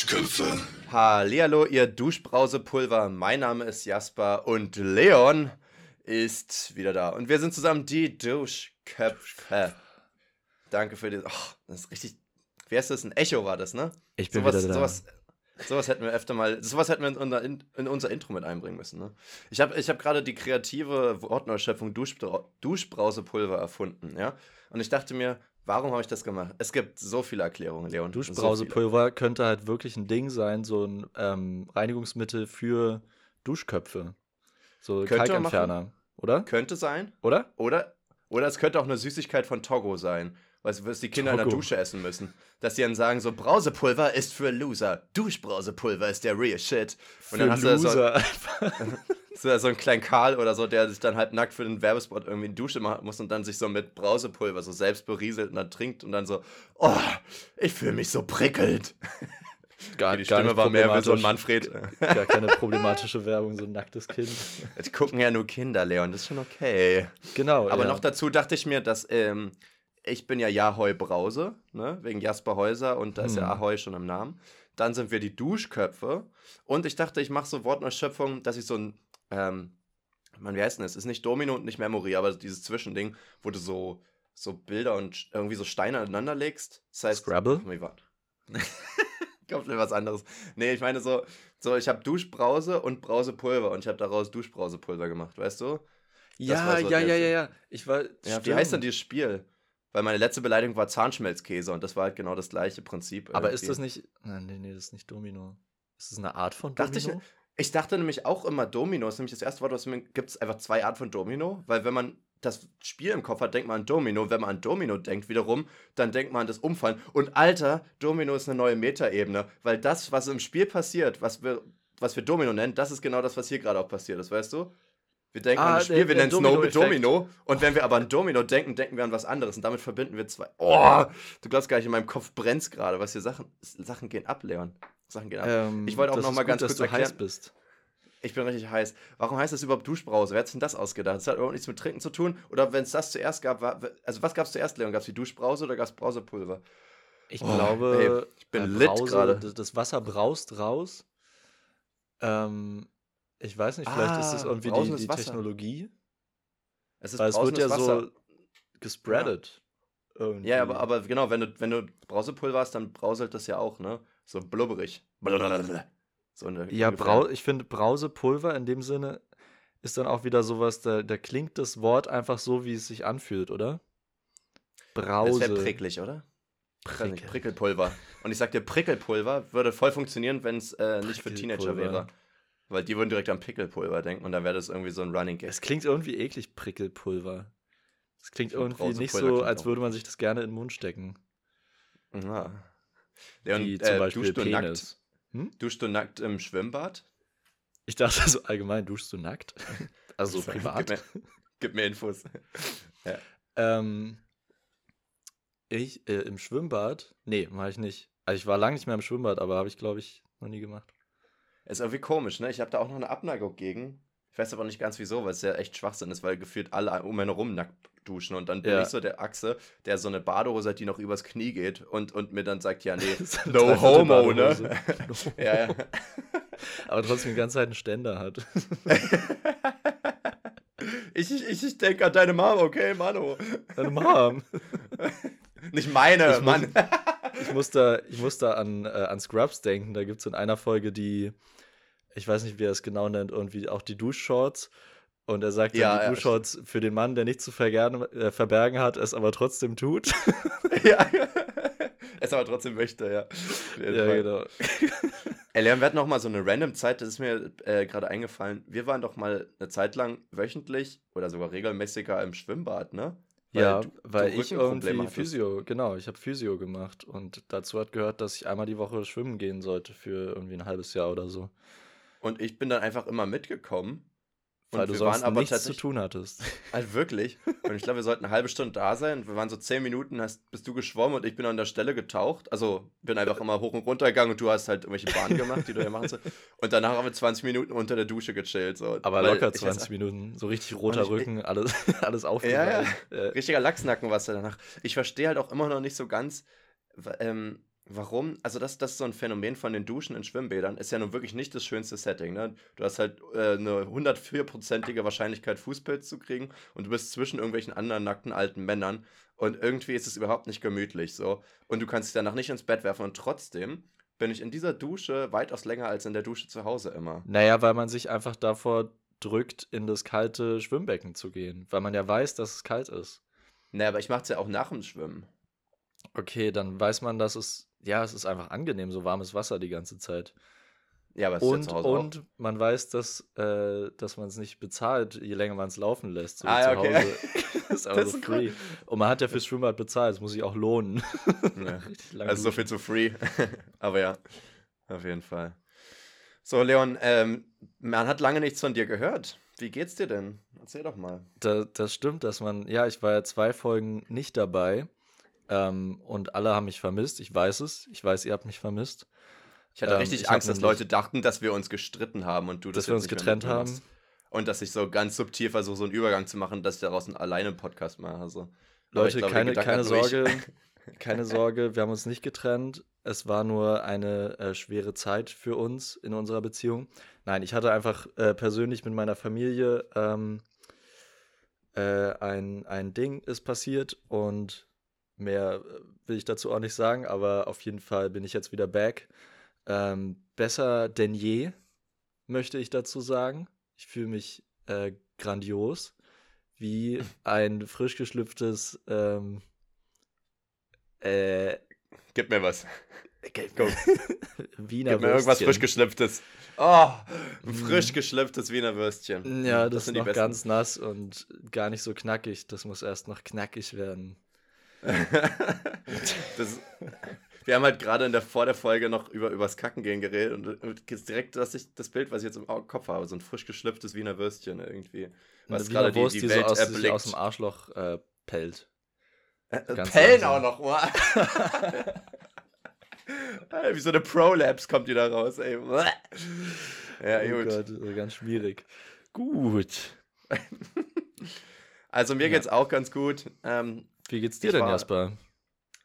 Duschköpfe. Hallihallo, ihr Duschbrausepulver. Mein Name ist Jasper und Leon ist wieder da. Und wir sind zusammen die Duschköpfe. Danke für den. Oh, das ist richtig. Wie heißt das? Ein Echo war das, ne? Ich bin sowas, wieder da. Sowas, sowas hätten wir öfter mal. Sowas hätten wir in unser, in, in unser Intro mit einbringen müssen, ne? Ich habe ich hab gerade die kreative Wortneuschöpfung Duschbra Duschbrausepulver erfunden, ja? Und ich dachte mir, warum habe ich das gemacht? Es gibt so viele Erklärungen, Leon. So. Duschbrausepulver könnte halt wirklich ein Ding sein, so ein ähm, Reinigungsmittel für Duschköpfe. So Könnte Kalkentferner, oder? Könnte sein. Oder? Oder, oder es könnte auch eine Süßigkeit von Togo sein. Was, was die Kinder in der Togo. Dusche essen müssen. Dass sie dann sagen, so Brausepulver ist für Loser. Duschbrausepulver ist der real shit. Und dann hast du so, Loser. so, so einen kleinen Karl oder so, der sich dann halt nackt für den Werbespot irgendwie in die Dusche machen muss und dann sich so mit Brausepulver so selbst berieselt und dann trinkt und dann so, oh, ich fühle mich so prickelnd. gar, die gar Stimme nicht war mehr wie so ein. Manfred. Gar keine problematische Werbung, so ein nacktes Kind. Jetzt gucken ja nur Kinder, Leon, das ist schon okay. Genau. Aber ja. noch dazu dachte ich mir, dass ähm, ich bin ja Jahoi Brause, ne? wegen Jasper Häuser und da ist ja Hm. Ahoi schon im Namen. Dann sind wir die Duschköpfe und ich dachte, ich mache so Wortneuschöpfung, dass ich so ein, ähm, man, wie heißt denn das? Ist nicht Domino und nicht Memory, aber dieses Zwischending, wo du so, so Bilder und irgendwie so Steine aneinander legst. Das heißt, Scrabble? Wie war? Komplett was anderes. Nee, ich meine so, so ich habe Duschbrause und Brausepulver und ich habe daraus Duschbrausepulver gemacht, weißt du? Ja, so ja, ja, ja, ja. Ich war. Ja, wie heißt denn dieses Spiel? Weil meine letzte Beleidigung war Zahnschmelzkäse und das war halt genau das gleiche Prinzip. Aber ist irgendwie. das nicht. Nein, nee, nee, das ist nicht Domino. Ist das eine Art von Domino? Dachte ich, ich dachte nämlich auch immer Domino, ist nämlich das erste Wort, was mir gibt es einfach zwei Arten von Domino, weil wenn man das Spiel im Kopf hat, denkt man an Domino. Wenn man an Domino denkt wiederum, dann denkt man an das Umfallen. Und Alter, Domino ist eine neue Metaebene, weil das, was im Spiel passiert, was wir, was wir Domino nennen, das ist genau das, was hier gerade auch passiert ist, weißt du? Wir denken Ah, an das Spiel, der- wir nennen es no Domino-Effekt. Domino. Und wenn wir aber an Domino denken, denken wir an was anderes. Und damit verbinden wir zwei. Oh, du glaubst gar nicht, in meinem Kopf brennt gerade, was hier Sachen, Sachen gehen ab, Leon. Sachen gehen ab. Ähm, Ich wollte auch das noch ist mal gut, ganz dass kurz du heiß erklären- bist. Ich bin richtig heiß. Warum heißt das überhaupt Duschbrause? Wer hat sich denn das ausgedacht? Das hat überhaupt nichts mit Trinken zu tun. Oder wenn es das zuerst gab, war, also was gab es zuerst, Leon? Gab es die Duschbrause oder gab es Brausepulver? Ich Oh, glaube, ey, ich bin äh, lit gerade. Das Wasser braust raus. Ähm, ich weiß nicht, vielleicht ist es Ah, irgendwie die, die. Technologie. Es ist Weil es wird ja Wasser. so gespreadet. Irgendwie. Ja, aber, aber genau, wenn du, wenn du Brausepulver hast, dann brauselt das ja auch, ne? So blubberig. Blablabla. So eine, Ja. Brau ich finde Brausepulver in dem Sinne ist dann auch wieder sowas, da, da klingt das Wort einfach so, wie es sich anfühlt, oder? Das Brause. wäre pricklig, oder? Prickel. Prickel. Prickelpulver. Und ich sag dir, Prickelpulver würde voll funktionieren, wenn es äh, nicht für Teenager wäre. Weil die würden direkt an Pickelpulver denken und dann wäre das irgendwie so ein Running Gag. Es klingt irgendwie eklig, Prickelpulver. Es klingt irgendwie nicht so, als würde man sich das gerne in den Mund stecken. Ja. Leon, Wie äh, zum Beispiel duschst du nackt? Penis. Hm? Duschst du nackt im Schwimmbad? Ich dachte so allgemein, duschst du nackt? Also Gib privat. mir, gib mir Infos. Ähm, ich äh, im Schwimmbad? Nee, mache ich nicht. Also ich war lange nicht mehr im Schwimmbad, aber habe ich, glaube ich, noch nie gemacht. Ist irgendwie komisch, ne? Ich habe da auch noch eine Abneigung gegen. Ich weiß aber nicht ganz wieso, weil es ja echt Schwachsinn ist, weil gefühlt alle um einen herum nackt duschen und dann bin Ja. ich so der Achse, der so eine Badehose hat, die noch übers Knie geht und, und mir dann sagt, ja, nee, no homo, ne? Badehose. ja, ja. Aber trotzdem die ganze Zeit einen Ständer hat. Ich, ich, ich denke an deine Mama, okay, Mano. Deine Mom. Nicht meine, Ich muss- Mann. Ich muss da, ich muss da an, äh, an Scrubs denken. Da gibt es in einer Folge die, ich weiß nicht, wie er es genau nennt, irgendwie auch die Duschshorts. Und er sagt Ja, dann, die ja, Duschshorts für den Mann, der nichts zu äh, verbergen hat, es aber trotzdem tut. ja. Es aber trotzdem möchte, ja. Ja, Fall. genau. Ey, Leon, wir hatten noch mal so eine random Zeit, das ist mir äh, gerade eingefallen. Wir waren doch mal eine Zeit lang wöchentlich oder sogar regelmäßiger im Schwimmbad, ne? ja, du- weil du ich irgendwie. Physio, genau, ich habe Physio gemacht und dazu hat gehört, dass ich einmal die Woche schwimmen gehen sollte für irgendwie ein halbes Jahr oder so. Und ich bin dann einfach immer mitgekommen. Weil und du wir sonst waren aber nichts zu tun hattest. Also wirklich. Und ich glaube, wir sollten eine halbe Stunde da sein. Wir waren so zehn Minuten, hast, bist du geschwommen und ich bin an der Stelle getaucht. Also bin einfach immer hoch und runter gegangen und du hast halt irgendwelche Bahnen gemacht, die du ja machen sollst. Und danach haben wir 20 Minuten unter der Dusche gechillt. So. Aber Weil locker ich 20 weiß- Minuten, so richtig roter ich- Rücken, alles, alles Ja, aufgeweicht. ja. Äh, Richtiger Lachsnacken warst du danach. Ich verstehe halt auch immer noch nicht so ganz, ähm, warum, also das, das ist so ein Phänomen von den Duschen in Schwimmbädern, ist ja nun wirklich nicht das schönste Setting, ne? Du hast halt äh, eine 104-prozentige Wahrscheinlichkeit, Fußpilz zu kriegen und du bist zwischen irgendwelchen anderen nackten alten Männern und irgendwie ist es überhaupt nicht gemütlich so und du kannst dich danach nicht ins Bett werfen und trotzdem bin ich in dieser Dusche weitaus länger als in der Dusche zu Hause immer. Naja, weil man sich einfach davor drückt, in das kalte Schwimmbecken zu gehen, weil man ja weiß, dass es kalt ist. Naja, aber ich mache es ja auch nach dem Schwimmen. Okay, dann weiß man, dass es, ja, es ist einfach angenehm, so warmes Wasser die ganze Zeit. Ja, aber es Und, ist ja zu Hause und auch. man weiß, dass, äh, dass man es nicht bezahlt, je länger man es laufen lässt. So Ah, ja, okay. Ist aber so free. Und man hat ja fürs Schwimmbad bezahlt, das muss sich auch lohnen. Ja. Also so viel zu free. Aber ja, auf jeden Fall. So, Leon, ähm, man hat lange nichts von dir gehört. Wie geht's dir denn? Erzähl doch mal. Da, das stimmt, dass man, ja, ich war ja zwei Folgen nicht dabei ähm, und alle haben mich vermisst. Ich weiß es. Ich weiß, ihr habt mich vermisst. Ich hatte Ähm, richtig ich Angst, dass Leute dachten, dass wir uns gestritten haben und du das Dass wir uns getrennt haben. hast. Und dass ich so ganz subtil versuche, so einen Übergang zu machen, dass ich daraus einen alleine Podcast mache. So. Aber ich Leute, glaube, keine, keine. Sorge. Keine Sorge, wir haben uns nicht getrennt. Es war nur eine äh, schwere Zeit für uns in unserer Beziehung. Nein, ich hatte einfach äh, persönlich mit meiner Familie ähm, äh, ein, ein Ding ist passiert und mehr äh, will ich dazu auch nicht sagen, aber auf jeden Fall bin ich jetzt wieder back. Ähm, besser denn je, möchte ich dazu sagen. Ich fühle mich äh, grandios, wie ein frisch geschlüpftes ähm, äh, Gib mir was. Wiener Gib mir irgendwas Würstchen. frisch geschlüpftes. Oh, ein frisch geschlüpftes Wiener Würstchen. Ja, das, sind ist die noch besten. ganz nass und gar nicht so knackig. Das muss erst noch knackig werden. das, wir haben halt gerade in der, vor der Folge noch über übers Kacken gehen geredet und, direkt dass ich, das Bild, was ich jetzt im Kopf habe, so ein frisch geschlüpftes Wiener Würstchen irgendwie. Was gerade die, die die, Welt so aus, erblickt. aus dem Arschloch äh, pellt. Äh, Pellen langsam. auch noch, Wie so eine Prolapse kommt die da raus, ey. Ja, oh gut. Gott, ganz schwierig. Gut. Also mir Ja. geht's auch ganz gut. Ähm, Wie geht's dir Ich denn, war- Jasper?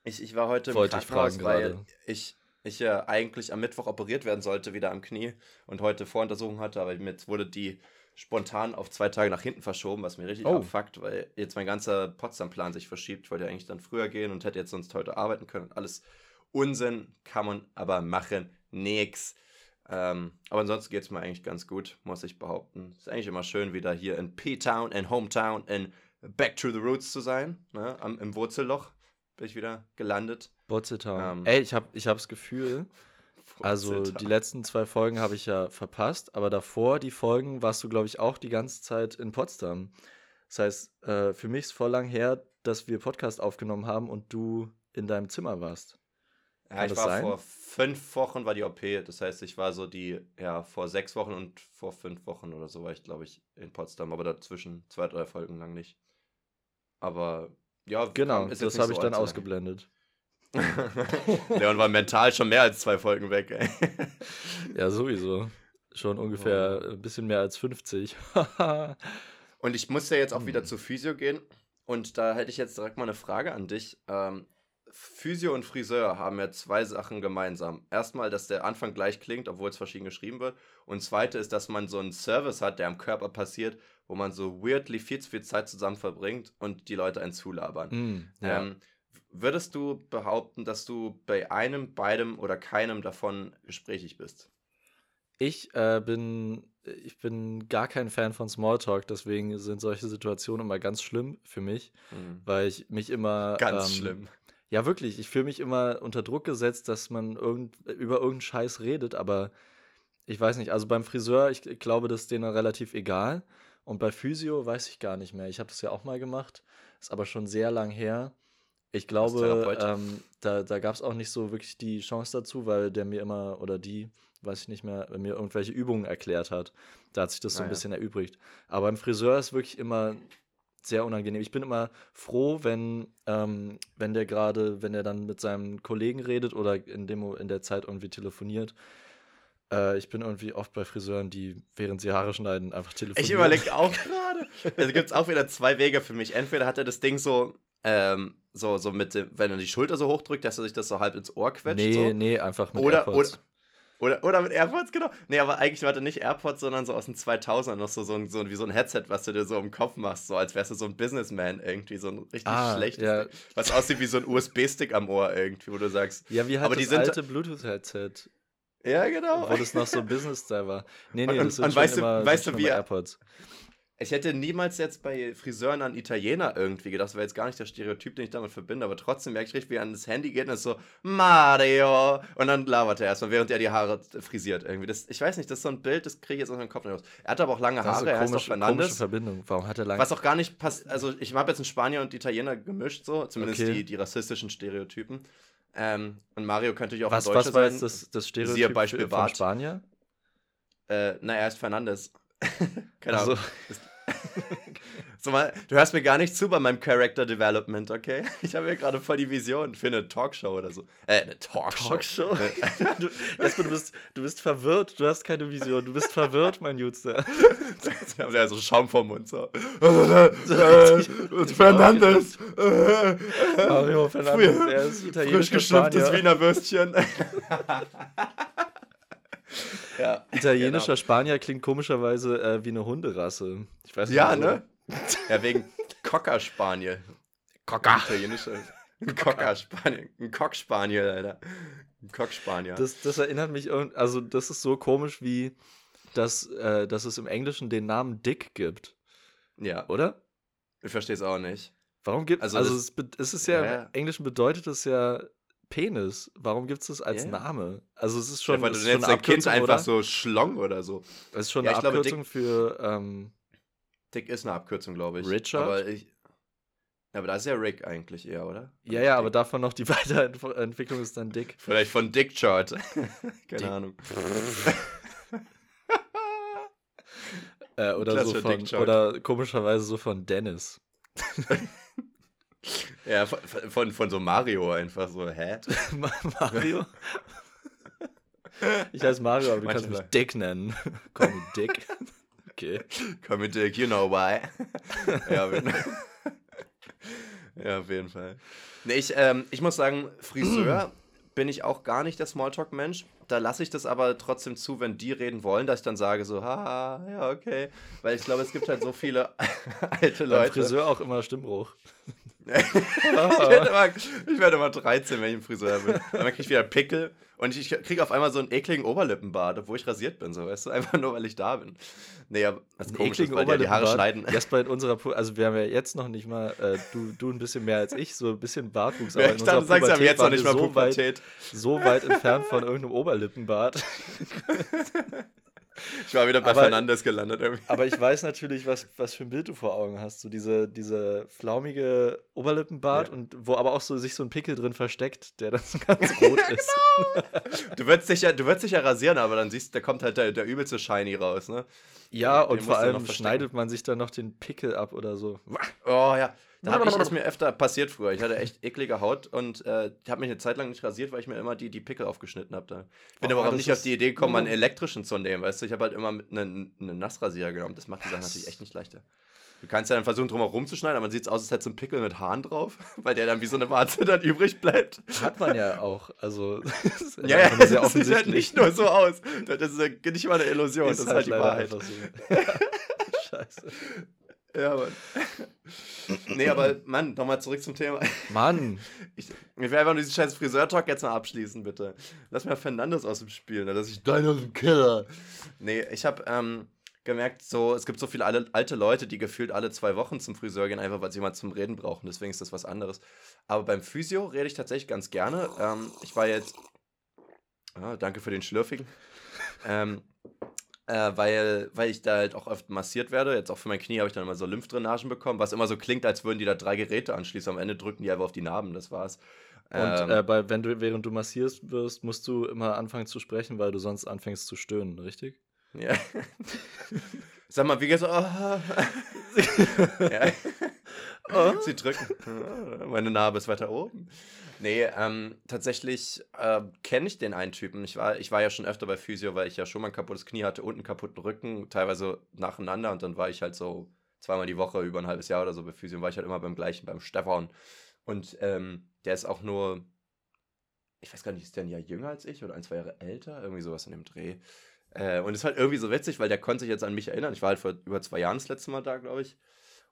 Ich, ich war heute im Wollte ich Krankenhaus, fragen weil gerade. ich, ich ja eigentlich am Mittwoch operiert werden sollte, wieder am Knie und heute Voruntersuchung hatte, aber jetzt wurde die spontan auf zwei Tage nach hinten verschoben, was mir richtig Oh. abfuckt, weil jetzt mein ganzer Potsdam-Plan sich verschiebt. Ich wollte ja eigentlich dann früher gehen und hätte jetzt sonst heute arbeiten können. Alles Unsinn, kann man aber machen, nix. Ähm, aber ansonsten geht es mir eigentlich ganz gut, muss ich behaupten. Ist eigentlich immer schön, wieder hier in P-Town, in Hometown, in Back to the Roots zu sein. Ne? Am, Im Wurzelloch bin ich wieder gelandet. Botzetown. Ähm. Ey, ich habe ich hab das Gefühl, also Wurzeltown. die letzten zwei Folgen habe ich ja verpasst, aber davor, die Folgen, warst du, glaube ich, auch die ganze Zeit in Potsdam. Das heißt, äh, für mich ist voll lang her, dass wir Podcast aufgenommen haben und du in deinem Zimmer warst. Ja, ich war sein? vor fünf Wochen war die OP. Das heißt, ich war so die, ja, vor sechs Wochen und vor fünf Wochen oder so war ich, glaube ich, in Potsdam. Aber dazwischen zwei, drei Folgen lang nicht. Aber ja, Genau, das habe so ich dann ausgeblendet. Leon war mental schon mehr als zwei Folgen weg, ey. Ja, sowieso. Schon ungefähr Oh. ein bisschen mehr als 50. Und ich muss ja jetzt auch wieder Hm. zu Physio gehen. Und da hätte ich jetzt direkt mal eine Frage an dich. Ähm, Physio und Friseur haben ja zwei Sachen gemeinsam. Erstmal, dass der Anfang gleich klingt, obwohl es verschieden geschrieben wird. Und zweite ist, dass man so einen Service hat, der am Körper passiert, wo man so weirdly viel zu viel Zeit zusammen verbringt und die Leute einen zulabern. Mm, ja. Ähm, würdest du behaupten, dass du bei einem, beidem oder keinem davon gesprächig bist? Ich äh, bin, ich bin gar kein Fan von Smalltalk, deswegen sind solche Situationen immer ganz schlimm für mich, Hm. weil ich mich immer. Ganz ähm, schlimm. Ja, wirklich. Ich fühle mich immer unter Druck gesetzt, dass man irgend, über irgendeinen Scheiß redet, aber ich weiß nicht. Also beim Friseur, ich glaube, das ist denen relativ egal. Und bei Physio weiß ich gar nicht mehr. Ich habe das ja auch mal gemacht, ist aber schon sehr lang her. Ich glaube, ähm, da, da gab es auch nicht so wirklich die Chance dazu, weil der mir immer, oder die, weiß ich nicht mehr, mir irgendwelche Übungen erklärt hat. Da hat sich das so ein bisschen erübrigt. Aber beim Friseur ist wirklich immer sehr unangenehm. Ich bin immer froh, wenn, ähm, wenn der gerade, wenn er dann mit seinem Kollegen redet oder in, dem, in der Zeit irgendwie telefoniert. Äh, ich bin irgendwie oft bei Friseuren, die, während sie Haare schneiden, einfach telefonieren. Ich überlege auch gerade. Also gibt es auch wieder zwei Wege für mich. Entweder hat er das Ding so, ähm, so, so mit dem, wenn er die Schulter so hochdrückt, dass er sich das so halb ins Ohr quetscht. Nee, so. nee, einfach mit Oder- AirPods. Oder, oder mit AirPods, genau. Nee, aber eigentlich war das nicht AirPods, sondern so aus den 2000ern noch so, so, ein, so wie so ein Headset, was du dir so im Kopf machst, so als wärst du so ein Businessman irgendwie, so ein richtig Ah, schlechtes ja. Ding, was aussieht wie so ein USB-Stick am Ohr irgendwie, wo du sagst, Ja, wie halt Aber das die sind- alte Bluetooth-Headset, ja, genau. wo das noch so Business-Style war. Nee, nee, Und- das sind und schon weißt du- immer, weißt sind du, wie- AirPods. Ich hätte niemals jetzt bei Friseuren an Italiener irgendwie gedacht, das wäre jetzt gar nicht der Stereotyp, den ich damit verbinde, aber trotzdem merke ich richtig, wie er an das Handy geht und ist so, Mario! Und dann labert er erstmal, während er die Haare frisiert irgendwie. Das, ich weiß nicht, das ist so ein Bild, das kriege ich jetzt aus meinem Kopf nicht raus. Er hat aber auch lange Haare, er heißt auch Fernandes. Verbindung. Warum hat er lange Was auch gar nicht passt, also ich habe jetzt einen Spanier und Italiener gemischt, so, zumindest Okay. die, die rassistischen Stereotypen. Ähm, und Mario könnte ja auch was, ein Deutscher was war sein. jetzt das, das Stereotyp Siehe Beispiel von Bart. Spanier? Äh, na, er ist Fernandes. Keine Ahnung. Also, So mal, du hörst mir gar nicht zu bei meinem Character Development, okay? Ich habe ja gerade voll die Vision für eine Talkshow oder so. Äh, eine Talkshow. Talkshow? du, Jasper, du, bist, du bist verwirrt, du hast keine Vision, du bist verwirrt, mein Jutster. Ich habe ja so Schaum vom Mund so. Fernandes. Mario Fernandes, er ist frisch italienischer geschlüpftes Spanier. Wiener Würstchen. ja. Italienischer Spanier klingt komischerweise äh, wie eine Hunderasse. Ich weiß nicht Ja, wieso. ne? Ja, wegen Cocker Spaniel. Cocker. Italienischer. Ein Cocker Spaniel. Ein Cock-Spaniel, Alter. Ein Cock-Spanier. Das, das erinnert mich, also das ist so komisch wie, dass, äh, dass es im Englischen den Namen Dick gibt, Ja, oder? ich verstehe es auch nicht. Warum gibt Also also, es, es ist ja, Ja. im Englischen bedeutet es ja Penis. Warum gibt es das als Ja. Name? Also es ist Schon, ja, weil es du nennst dein Kind Abkürzung, einfach oder? so Schlong oder so. Es ist schon Ja, eine ich glaube, Abkürzung für ähm, Dick ist eine Abkürzung, glaube ich. Richard? Aber, ich, aber da ist ja Rick eigentlich eher, oder? Ja, ja, aber davon noch die Weiterentwicklung ist dann Dick. Vielleicht von Dick Chart. Keine Dick. Ahnung. Äh, oder so von, oder komischerweise so von Dennis. Ja, von, von, von so Mario einfach so, hä? Ma- Mario? Ich heiße Mario, aber du kannst mich Manchmal. Dick nennen. Me Dick. Okay. Mit Dick, you know why. ja, auf jeden Fall. ja, auf jeden Fall. Nee, ich, ähm, ich muss sagen, Friseur bin ich auch gar nicht der Smalltalk-Mensch. Da lasse ich das aber trotzdem zu, wenn die reden wollen, dass ich dann sage so, haha, ja, okay. Weil ich glaube, es gibt halt so viele alte Beim Leute. Friseur auch immer Stimmbruch. ich, werde immer, ich werde immer 13, wenn ich im Friseur bin. Dann kriege ich wieder Pickel und ich kriege auf einmal so einen ekligen Oberlippenbart, obwohl ich rasiert bin, so, weißt du? Einfach nur, weil ich da bin. Nee, aber das ist komisch, weil die die Haare schneiden. Jasper in unserer, Pu also wir haben ja jetzt noch nicht mal, äh, du, du ein bisschen mehr als ich, so ein bisschen Bartwuchs, aber Ja, in ich unserer dachte, du sagst ja jetzt noch nicht mal so weit, Pubertät. so weit entfernt von irgendeinem Oberlippenbart. Ich war wieder bei Aber- Fernandes gelandet. Irgendwie. Aber ich weiß natürlich, was, was für ein Bild du vor Augen hast. So diese, diese flaumige Oberlippenbart Ja. und wo aber auch so sich so ein Pickel drin versteckt, der dann so ganz rot ist. Du würdest dich ja, du würdest dich ja rasieren, aber dann siehst du, da kommt halt der, der übelste Shiny raus, ne? Ja, Den und vor allem schneidet man sich dann noch den Pickel ab oder so. Oh ja. Da hab ich, ist mir öfter passiert früher. Ich hatte echt eklige Haut und äh, habe mich eine Zeit lang nicht rasiert, weil ich mir immer die, die Pickel aufgeschnitten habe. Da. Bin Oh, aber auch das nicht auf ist- die Idee gekommen, mal einen elektrischen zu nehmen, weißt du? Ich habe halt immer einen Nassrasierer genommen. Das macht die Sache natürlich echt nicht leichter. Du kannst ja dann versuchen, drumherum zu schneiden, aber dann sieht es aus, als hätte so ein Pickel mit Haaren drauf, weil der dann wie so eine Warze dann übrig bleibt. Hat man ja auch. Also, das ist Ja, ja, das sehr sieht halt nicht nur so aus. Das ist ja nicht mal eine Illusion, das ist halt die leider Wahrheit. so. Scheiße. Ja, Mann. nee, aber Mann, nochmal zurück zum Thema. Mann, Ich, ich will einfach nur diesen scheiß Friseur-Talk jetzt mal abschließen, bitte. Lass mir Fernandes aus dem Spiel, ne? dass ich dein aus dem Killer. Nee, ich habe ähm, gemerkt, so, es gibt so viele alte Leute, die gefühlt alle zwei Wochen zum Friseur gehen, einfach weil sie jemanden zum Reden brauchen. Deswegen ist das was anderes. Aber beim Physio rede ich tatsächlich ganz gerne. Ähm, ich war jetzt. Ah, danke für den Schlürfigen. ähm, äh, weil, weil ich da halt auch oft massiert werde. Jetzt auch für mein Knie habe ich dann immer so Lymphdrainagen bekommen, was immer so klingt, als würden die da drei Geräte anschließen. Am Ende drücken die einfach auf die Narben, das war's. Und Ähm, äh, bei, wenn du, während du massierst wirst, musst du immer anfangen zu sprechen, weil du sonst anfängst zu stöhnen, richtig? Ja. Sag mal, wie geht's? Oh. ja. Oh. Sie drücken. Meine Narbe ist weiter oben. Nee, ähm, tatsächlich äh, kenne ich den einen Typen. Ich war, ich war ja schon öfter bei Physio, weil ich ja schon mal ein kaputtes Knie hatte und einen kaputten Rücken, teilweise nacheinander. Und dann war ich halt so zweimal die Woche über ein halbes Jahr oder so bei Physio. Und war ich halt immer beim gleichen, beim Stefan. Und ähm, der ist auch nur, ich weiß gar nicht, ist der ein Jahr jünger als ich oder ein, zwei Jahre älter? Irgendwie sowas in dem Dreh. Äh, und ist halt irgendwie so witzig, weil der konnte sich jetzt an mich erinnern. Ich war halt vor über zwei Jahren das letzte Mal da, glaube ich.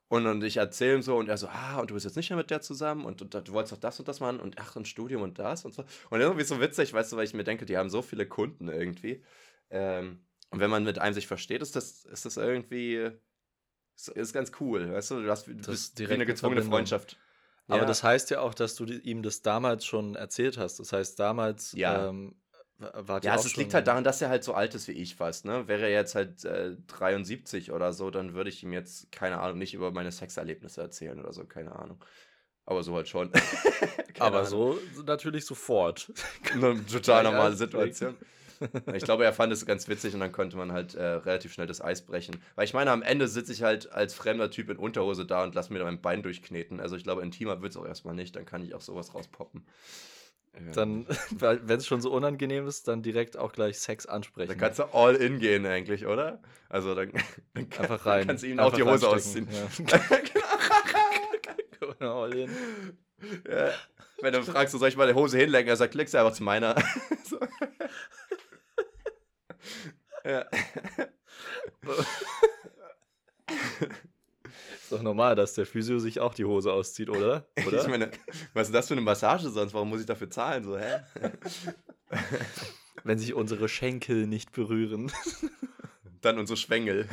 Und, und ich erzähle ihm so und er so, ah, und du bist jetzt nicht mehr mit der zusammen und, und, du wolltest doch das und das machen und ach, ein Studium und das und so. Und irgendwie so witzig, weißt du, weil ich mir denke, die haben so viele Kunden irgendwie. Ähm, und wenn man mit einem sich versteht, ist das, ist das irgendwie, ist, ist ganz cool, weißt du, du hast du bist wie eine gezwungene Verbindung. Freundschaft. Aber Ja. das heißt ja auch, dass du ihm das damals schon erzählt hast. Das heißt, damals Ja. ähm, wart Ja, also es liegt halt daran, dass er halt so alt ist wie ich fast, ne? Wäre er jetzt halt äh, 73 oder so, dann würde ich ihm jetzt, keine Ahnung, nicht über meine Sexerlebnisse erzählen oder so, keine Ahnung. Aber so halt schon. Aber Ahnung. so natürlich sofort. Eine total normale Situation. Ich glaube, er fand es ganz witzig und dann konnte man halt äh, relativ schnell das Eis brechen. Weil ich meine, am Ende sitze ich halt als fremder Typ in Unterhose da und lasse mir mein Bein durchkneten. Also ich glaube, intimer wird es auch erstmal nicht. Dann kann ich auch sowas rauspoppen. Ja. Dann, wenn es schon so unangenehm ist, dann direkt auch gleich Sex ansprechen. Da kannst du all in gehen eigentlich, oder? Also dann, dann kann- Einfach rein. kannst du ihm auch die Hose ausziehen. Ja. All in. ja. Wenn du fragst, so, soll ich mal die Hose hinlegen, er sagt, legst du einfach zu meiner. so. ja. Doch normal, dass der Physio sich auch die Hose auszieht, oder? oder? Ich meine, was ist das für eine Massage sonst? Warum muss ich dafür zahlen? So, hä? Wenn sich unsere Schenkel nicht berühren. Dann unsere Schwengel.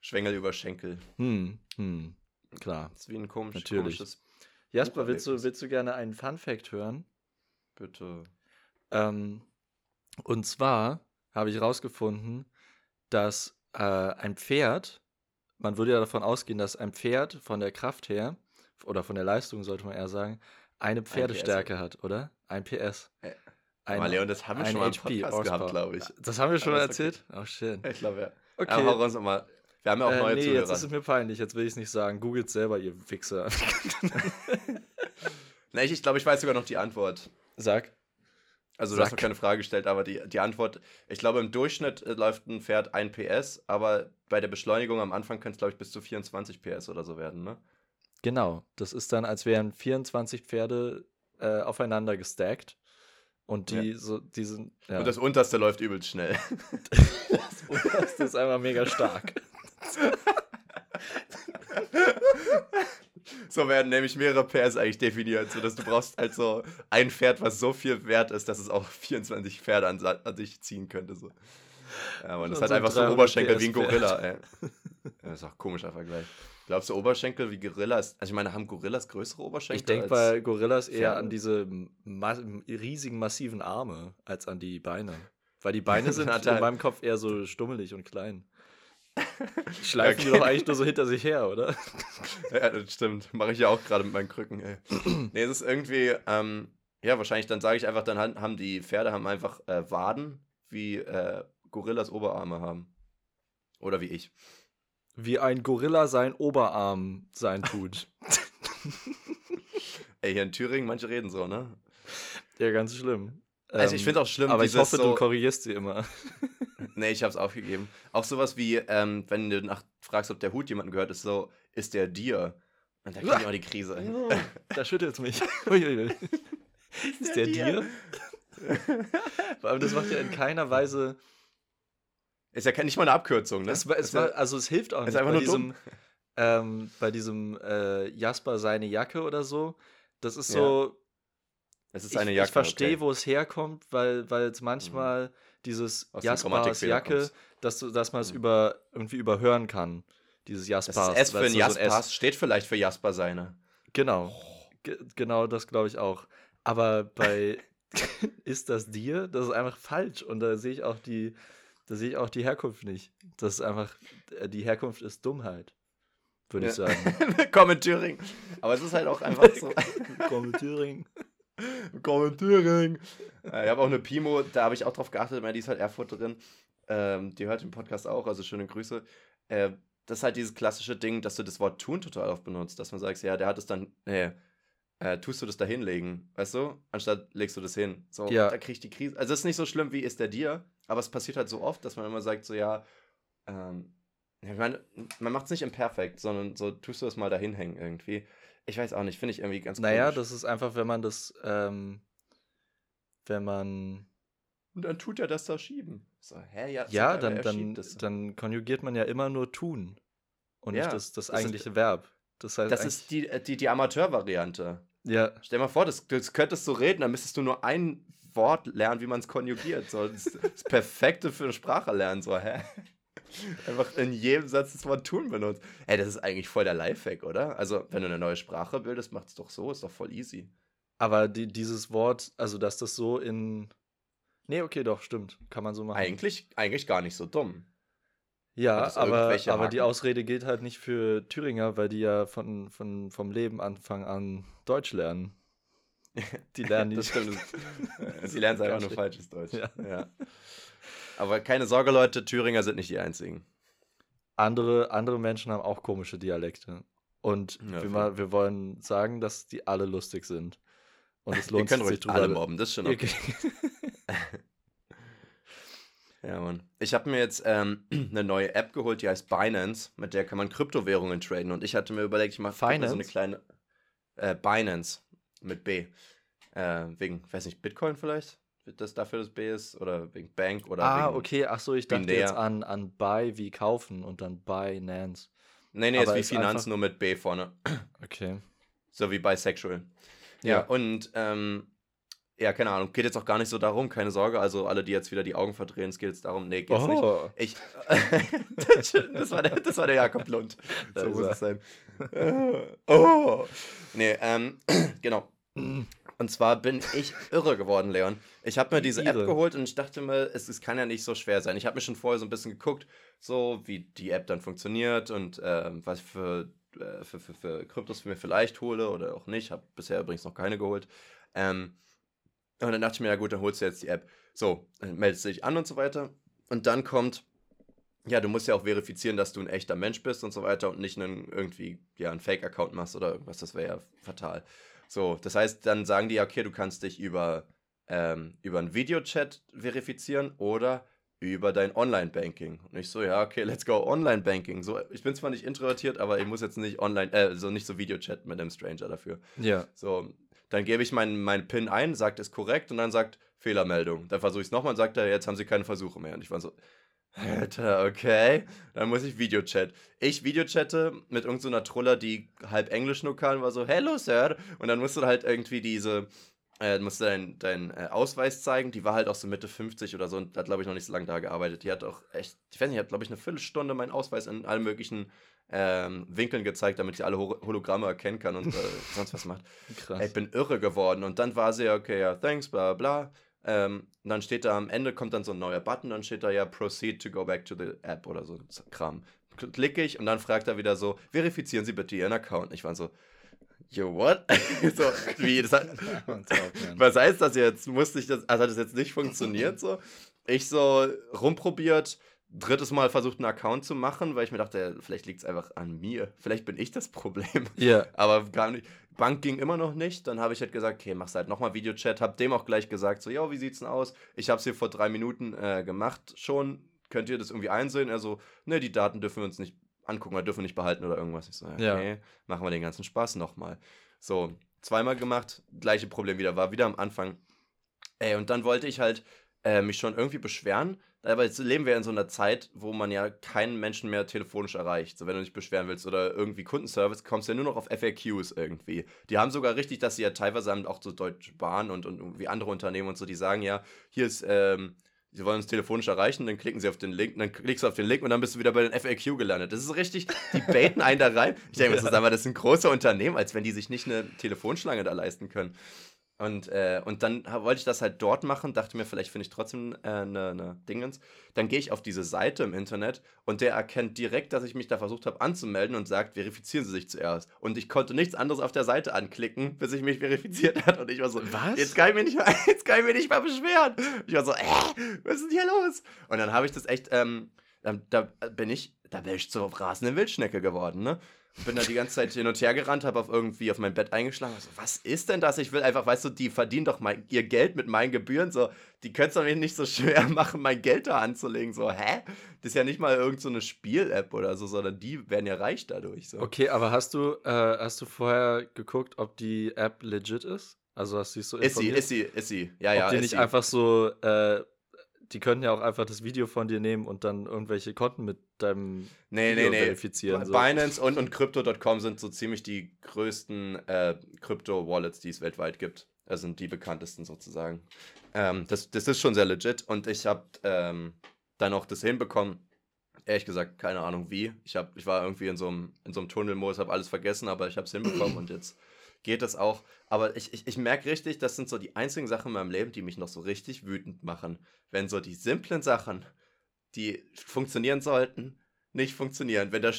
Schwengel über Schenkel. Hm, hm, klar. Das ist wie ein komisch, Natürlich. komisches. Jasper, willst du, willst du gerne einen Fun-Fact hören? Bitte. Ähm, und zwar habe ich herausgefunden, dass äh, ein Pferd, man würde ja davon ausgehen, dass ein Pferd von der Kraft her, oder von der Leistung sollte man eher sagen, eine Pferdestärke hat, oder? Ein PS. Äh, Ein, Aber Leon, das haben wir ein schon mal im HP, Podcast gehabt, glaube ich. Das haben wir schon Aber ist okay. erzählt? Oh, shit. Ich glaube, ja. Okay. Aber hau raus nochmal. Wir haben ja auch äh, neue nee, Zuhörer. jetzt ist es mir peinlich, jetzt will ich es nicht sagen. Googelt selber, ihr Wichser. Nee, ich, ich glaube, ich weiß sogar noch die Antwort. Sag. Also du hast noch keine Frage gestellt, aber die, die Antwort, ich glaube im Durchschnitt äh, läuft ein Pferd 1 PS, aber bei der Beschleunigung am Anfang könnte es, glaube ich, bis zu 24 PS oder so werden, ne? Genau, das ist dann, als wären 24 Pferde äh, aufeinander gestackt. Und die, so, die sind. Ja. Und das unterste läuft übelst schnell. das Unterste ist einfach mega stark. so werden nämlich mehrere PS eigentlich definiert, sodass du brauchst halt so ein Pferd, was so viel wert ist, dass es auch 24 Pferde an, an sich ziehen könnte. So. Ja, man, das hat so ein einfach so 300 Oberschenkel wie ein PS. Gorilla, ey. Ja, das ist auch ein komischer Vergleich. Glaubst du, Oberschenkel wie Gorillas? Also, ich meine, haben Gorillas größere Oberschenkel? Ich denke bei Gorillas eher Pferde? an diese ma riesigen, massiven Arme als an die Beine. Weil die Beine sind in meinem Kopf eher so stummelig und klein. Schleifen die Okay. doch eigentlich nur so hinter sich her, oder? Ja, das stimmt. Mache ich ja auch gerade mit meinen Krücken, ey. nee, es ist irgendwie, ähm, ja, wahrscheinlich, dann sage ich einfach, dann haben die Pferde haben einfach äh, Waden, wie äh, Gorillas Oberarme haben. Oder wie ich. Wie ein Gorilla sein Oberarm sein tut. Ey, hier in Thüringen, manche reden so, ne? ja, ganz schlimm. Also ich Ähm, finde auch schlimm, Aber ich hoffe, so, du korrigierst sie immer. Nee, ich hab's aufgegeben. Auch sowas wie, ähm, wenn du nach fragst, ob der Hut jemandem gehört, ist so, ist der dir? Und da krieg ich immer die Krise. da schüttelt mich. Uiuiui. Ist der dir? Vor allem, das macht ja in keiner Weise. Ist ja nicht mal eine Abkürzung, ne? Es, es ja- war, also es hilft auch ist nicht. einfach bei nur diesem, ähm, bei diesem äh, Jasper seine Jacke oder so. Das ist Ja, so. es ist ich, eine Jacke. ich verstehe, okay. Mhm. wo es herkommt, weil weil es manchmal dieses Jaspers Jacke, dass, dass man es Mhm. über, irgendwie überhören kann. Dieses Das Jaspers. S für ein du, so ein Jaspers steht vielleicht für Jasper seine. Genau. Ge genau das glaube ich auch. Aber bei ist das dir? Das ist einfach falsch. Und da sehe ich auch die, da sehe ich auch die Herkunft nicht. Das ist einfach, äh, die Herkunft ist Dummheit. Würde ich Ja. sagen. Komm in Thüringen. Aber es ist halt auch einfach so. Komm, Thüringen. Komm in Thüringen. Äh, Ich habe auch eine Pimo, da habe ich auch drauf geachtet, weil die ist halt Erfurterin. Ähm, die hört den Podcast auch, also schöne Grüße. Äh, das ist halt dieses klassische Ding, dass du das Wort tun total oft benutzt, dass man sagt, ja, der hat es dann, nee, äh, tust du das da hinlegen, weißt du? Anstatt legst du das hin. So, Ja. da krieg ich die Krise. Also es ist nicht so schlimm wie ist der dir, aber es passiert halt so oft, dass man immer sagt, so ja, ähm, ich meine, man macht es nicht imperfekt, sondern so tust du das mal dahin hängen irgendwie. Ich weiß auch nicht, finde ich irgendwie ganz Naja, komisch. das ist einfach, wenn man das, ähm, wenn man, Und dann tut er das da schieben. So, hä, ja, ja, dann, dann, es. dann konjugiert man ja immer nur tun und Ja, nicht das, das das ist- eigentliche Verb. Das heißt Das ist die, äh, die, die Amateur-Variante. ja, Stell dir mal vor, das, das könntest du reden, dann müsstest du nur ein Wort lernen, wie man es konjugiert. So, das, ist das Perfekte für eine Sprache lernen. So, hä? Einfach in jedem Satz das Wort tun benutzt. Ey, das ist eigentlich voll der Lifehack, oder? Also, wenn du eine neue Sprache bildest, macht es doch so, ist doch voll easy. aber die, dieses Wort, also dass das so in, nee, okay, doch, stimmt, kann man so machen. Eigentlich, eigentlich gar nicht so dumm. Ja, aber, aber die? Ausrede gilt halt nicht für Thüringer, weil die ja von, von, vom Leben Anfang an Deutsch lernen. Die lernen Das stimmt. Sie lernen einfach nur falsches Deutsch. Ja. ja. Aber keine Sorge, Leute, Thüringer sind nicht die einzigen. andere, andere Menschen haben auch komische Dialekte. Und Ja, wir, wir wollen sagen, dass die alle lustig sind. Und es Ihr lohnt könnt sich ruhig drüber. alle mobben, das ist schon Ihr- okay. Ja, Mann. Ich habe mir jetzt ähm, eine neue App geholt, die heißt Binance. Mit der kann man Kryptowährungen traden. Und ich hatte mir überlegt, ich mache so eine kleine äh, Binance mit B. Äh, wegen, weiß nicht, Bitcoin vielleicht? Das dafür das B ist? Oder wegen Bank oder ah, wegen. okay. Ach so, ich dachte binär. jetzt an, an Buy wie kaufen und dann Binance. Nee, nee, Aber ist wie ist Finanz, einfach- nur mit B vorne. Okay. So wie bisexual. Ja, Ja. und ähm, ja, keine Ahnung, geht jetzt auch gar nicht so darum, keine Sorge. Also alle, die jetzt wieder die Augen verdrehen, es geht jetzt darum, nee, geht's nicht. Oh. Ich, das, war der, das war der Jakob Lund. So muss es sein. Oh. Nee, ähm, genau. Und zwar bin ich irre geworden, Leon. Ich habe mir diese App Irre. geholt und ich dachte mir, es, es kann ja nicht so schwer sein. Ich habe mir schon vorher so ein bisschen geguckt, so wie die App dann funktioniert und ähm, was für, äh, für, für, für Kryptos ich mir vielleicht hole oder auch nicht. Habe bisher übrigens noch keine geholt. Ähm, und dann dachte ich mir, ja gut, dann holst du jetzt die App. So, dann meldest du dich an und so weiter. Und dann kommt, ja, du musst ja auch verifizieren, dass du ein echter Mensch bist und so weiter und nicht einen, irgendwie, ja, einen Fake-Account machst oder irgendwas. Das wäre ja fatal. So, das heißt, dann sagen die, okay, du kannst dich über, ähm, über einen Videochat verifizieren oder über dein Online-Banking. Und ich so, ja, okay, let's go, Online-Banking. So, ich bin zwar nicht introvertiert, aber ich muss jetzt nicht online, äh, so nicht so Videochat mit einem Stranger dafür. Ja. So, dann gebe ich meinen mein PIN ein, sagt es korrekt und dann sagt Fehlermeldung. Dann versuche ich es nochmal und sagt er, jetzt haben sie keine Versuche mehr. Und ich war so, Alter, okay. Dann muss ich Videochat. Ich Videochatte mit irgendeiner so Truller, die halb Englisch nur kann, war so, hello, Sir. Und dann musst du halt irgendwie diese, äh, musst du deinen dein, äh, Ausweis zeigen. Die war halt auch so Mitte 50 oder so und hat, glaube ich, noch nicht so lange da gearbeitet. Die hat auch echt, ich weiß nicht, hat, glaube ich, eine Viertelstunde meinen Ausweis in allen möglichen ähm, Winkeln gezeigt, damit sie alle Ho Hologramme erkennen kann und äh, sonst was macht. Krass. Ey, ich bin irre geworden. Und dann war sie ja, okay, ja, thanks, bla bla. Ähm, und dann steht da am Ende, kommt dann so ein neuer Button, dann steht da ja, proceed to go back to the app oder so Kram. Klicke ich und dann fragt er wieder so, verifizieren Sie bitte Ihren Account. Ich war so, yo, what? so, wie, das hat, was heißt das jetzt? Musste ich das, also hat das jetzt nicht funktioniert so? Ich so rumprobiert, drittes Mal versucht, einen Account zu machen, weil ich mir dachte, vielleicht liegt es einfach an mir. Vielleicht bin ich das Problem. Ja. Aber gar nicht. Bank ging immer noch nicht. Dann habe ich halt gesagt, okay, mach's halt nochmal Videochat. Hab dem auch gleich gesagt, so, ja, wie sieht's denn aus? Ich habe es hier vor drei Minuten äh, gemacht schon. Könnt ihr das irgendwie einsehen? Er so, ne, die Daten dürfen wir uns nicht angucken, wir dürfen wir nicht behalten oder irgendwas. Ich so, Ja. okay, machen wir den ganzen Spaß nochmal. So, zweimal gemacht, gleiche Problem wieder, war wieder am Anfang. Ey, und dann wollte ich halt äh, mich schon irgendwie beschweren. Aber jetzt leben wir in so einer Zeit, wo man ja keinen Menschen mehr telefonisch erreicht. So, wenn du dich beschweren willst oder irgendwie Kundenservice, kommst du ja nur noch auf FAQs irgendwie. Die haben sogar richtig, dass sie ja teilweise haben auch so Deutsche Bahn und, und irgendwie andere Unternehmen und so, die sagen ja, hier ist, ähm, sie wollen uns telefonisch erreichen, dann klicken sie auf den Link, dann klickst du auf den Link und dann bist du wieder bei den FAQ gelandet. Das ist richtig, die baiten einen da rein. Ich denke mal, das sind große Unternehmen, als wenn die sich nicht eine Telefonschlange da leisten können. Und, äh, und dann wollte ich das halt dort machen, dachte mir, vielleicht finde ich trotzdem eine äh, ne Dingens. Dann gehe ich auf diese Seite im Internet und der erkennt direkt, dass ich mich da versucht habe anzumelden und sagt, verifizieren Sie sich zuerst. Und ich konnte nichts anderes auf der Seite anklicken, bis ich mich verifiziert hat. Und ich war so, Was? Jetzt kann ich mich nicht mal, jetzt kann ich mich nicht mal beschweren. Ich war so, äh, was ist denn hier los? Und dann habe ich das echt, ähm, da, da bin ich, da bin ich zur rasenden Wildschnecke geworden, ne? Bin da die ganze Zeit hin und her gerannt, habe auf irgendwie auf mein Bett eingeschlagen. So, was ist denn das? Ich will einfach, weißt du, die verdienen doch mein, ihr Geld mit meinen Gebühren. So, die können es doch nicht so schwer machen, mein Geld da anzulegen. So, hä? Das ist ja nicht mal irgendeine so Spiel-App oder so, sondern die werden ja reich dadurch. So. Okay, aber hast du, äh, hast du vorher geguckt, ob die App legit ist? Also hast du dich so informiert? Ist sie, ist sie, ist sie. Ja, ob ja. Die nicht sie. einfach so äh, die könnten ja auch einfach das Video von dir nehmen und dann irgendwelche Konten mit deinem nee, Video nee, nee. verifizieren. So. Binance und, und Crypto.com sind so ziemlich die größten äh, Crypto-Wallets, die es weltweit gibt. Das sind die bekanntesten sozusagen. Ähm, das, das ist schon sehr legit und ich habe ähm, dann auch das hinbekommen. Ehrlich gesagt, keine Ahnung wie. Ich, hab, ich war irgendwie in so einem, in so einem Tunnelmodus, habe alles vergessen, aber ich habe es hinbekommen und jetzt geht das auch. Aber ich, ich, ich merke richtig, das sind so die einzigen Sachen in meinem Leben, die mich noch so richtig wütend machen. Wenn so die simplen Sachen, die funktionieren sollten, nicht funktionieren. Wenn der.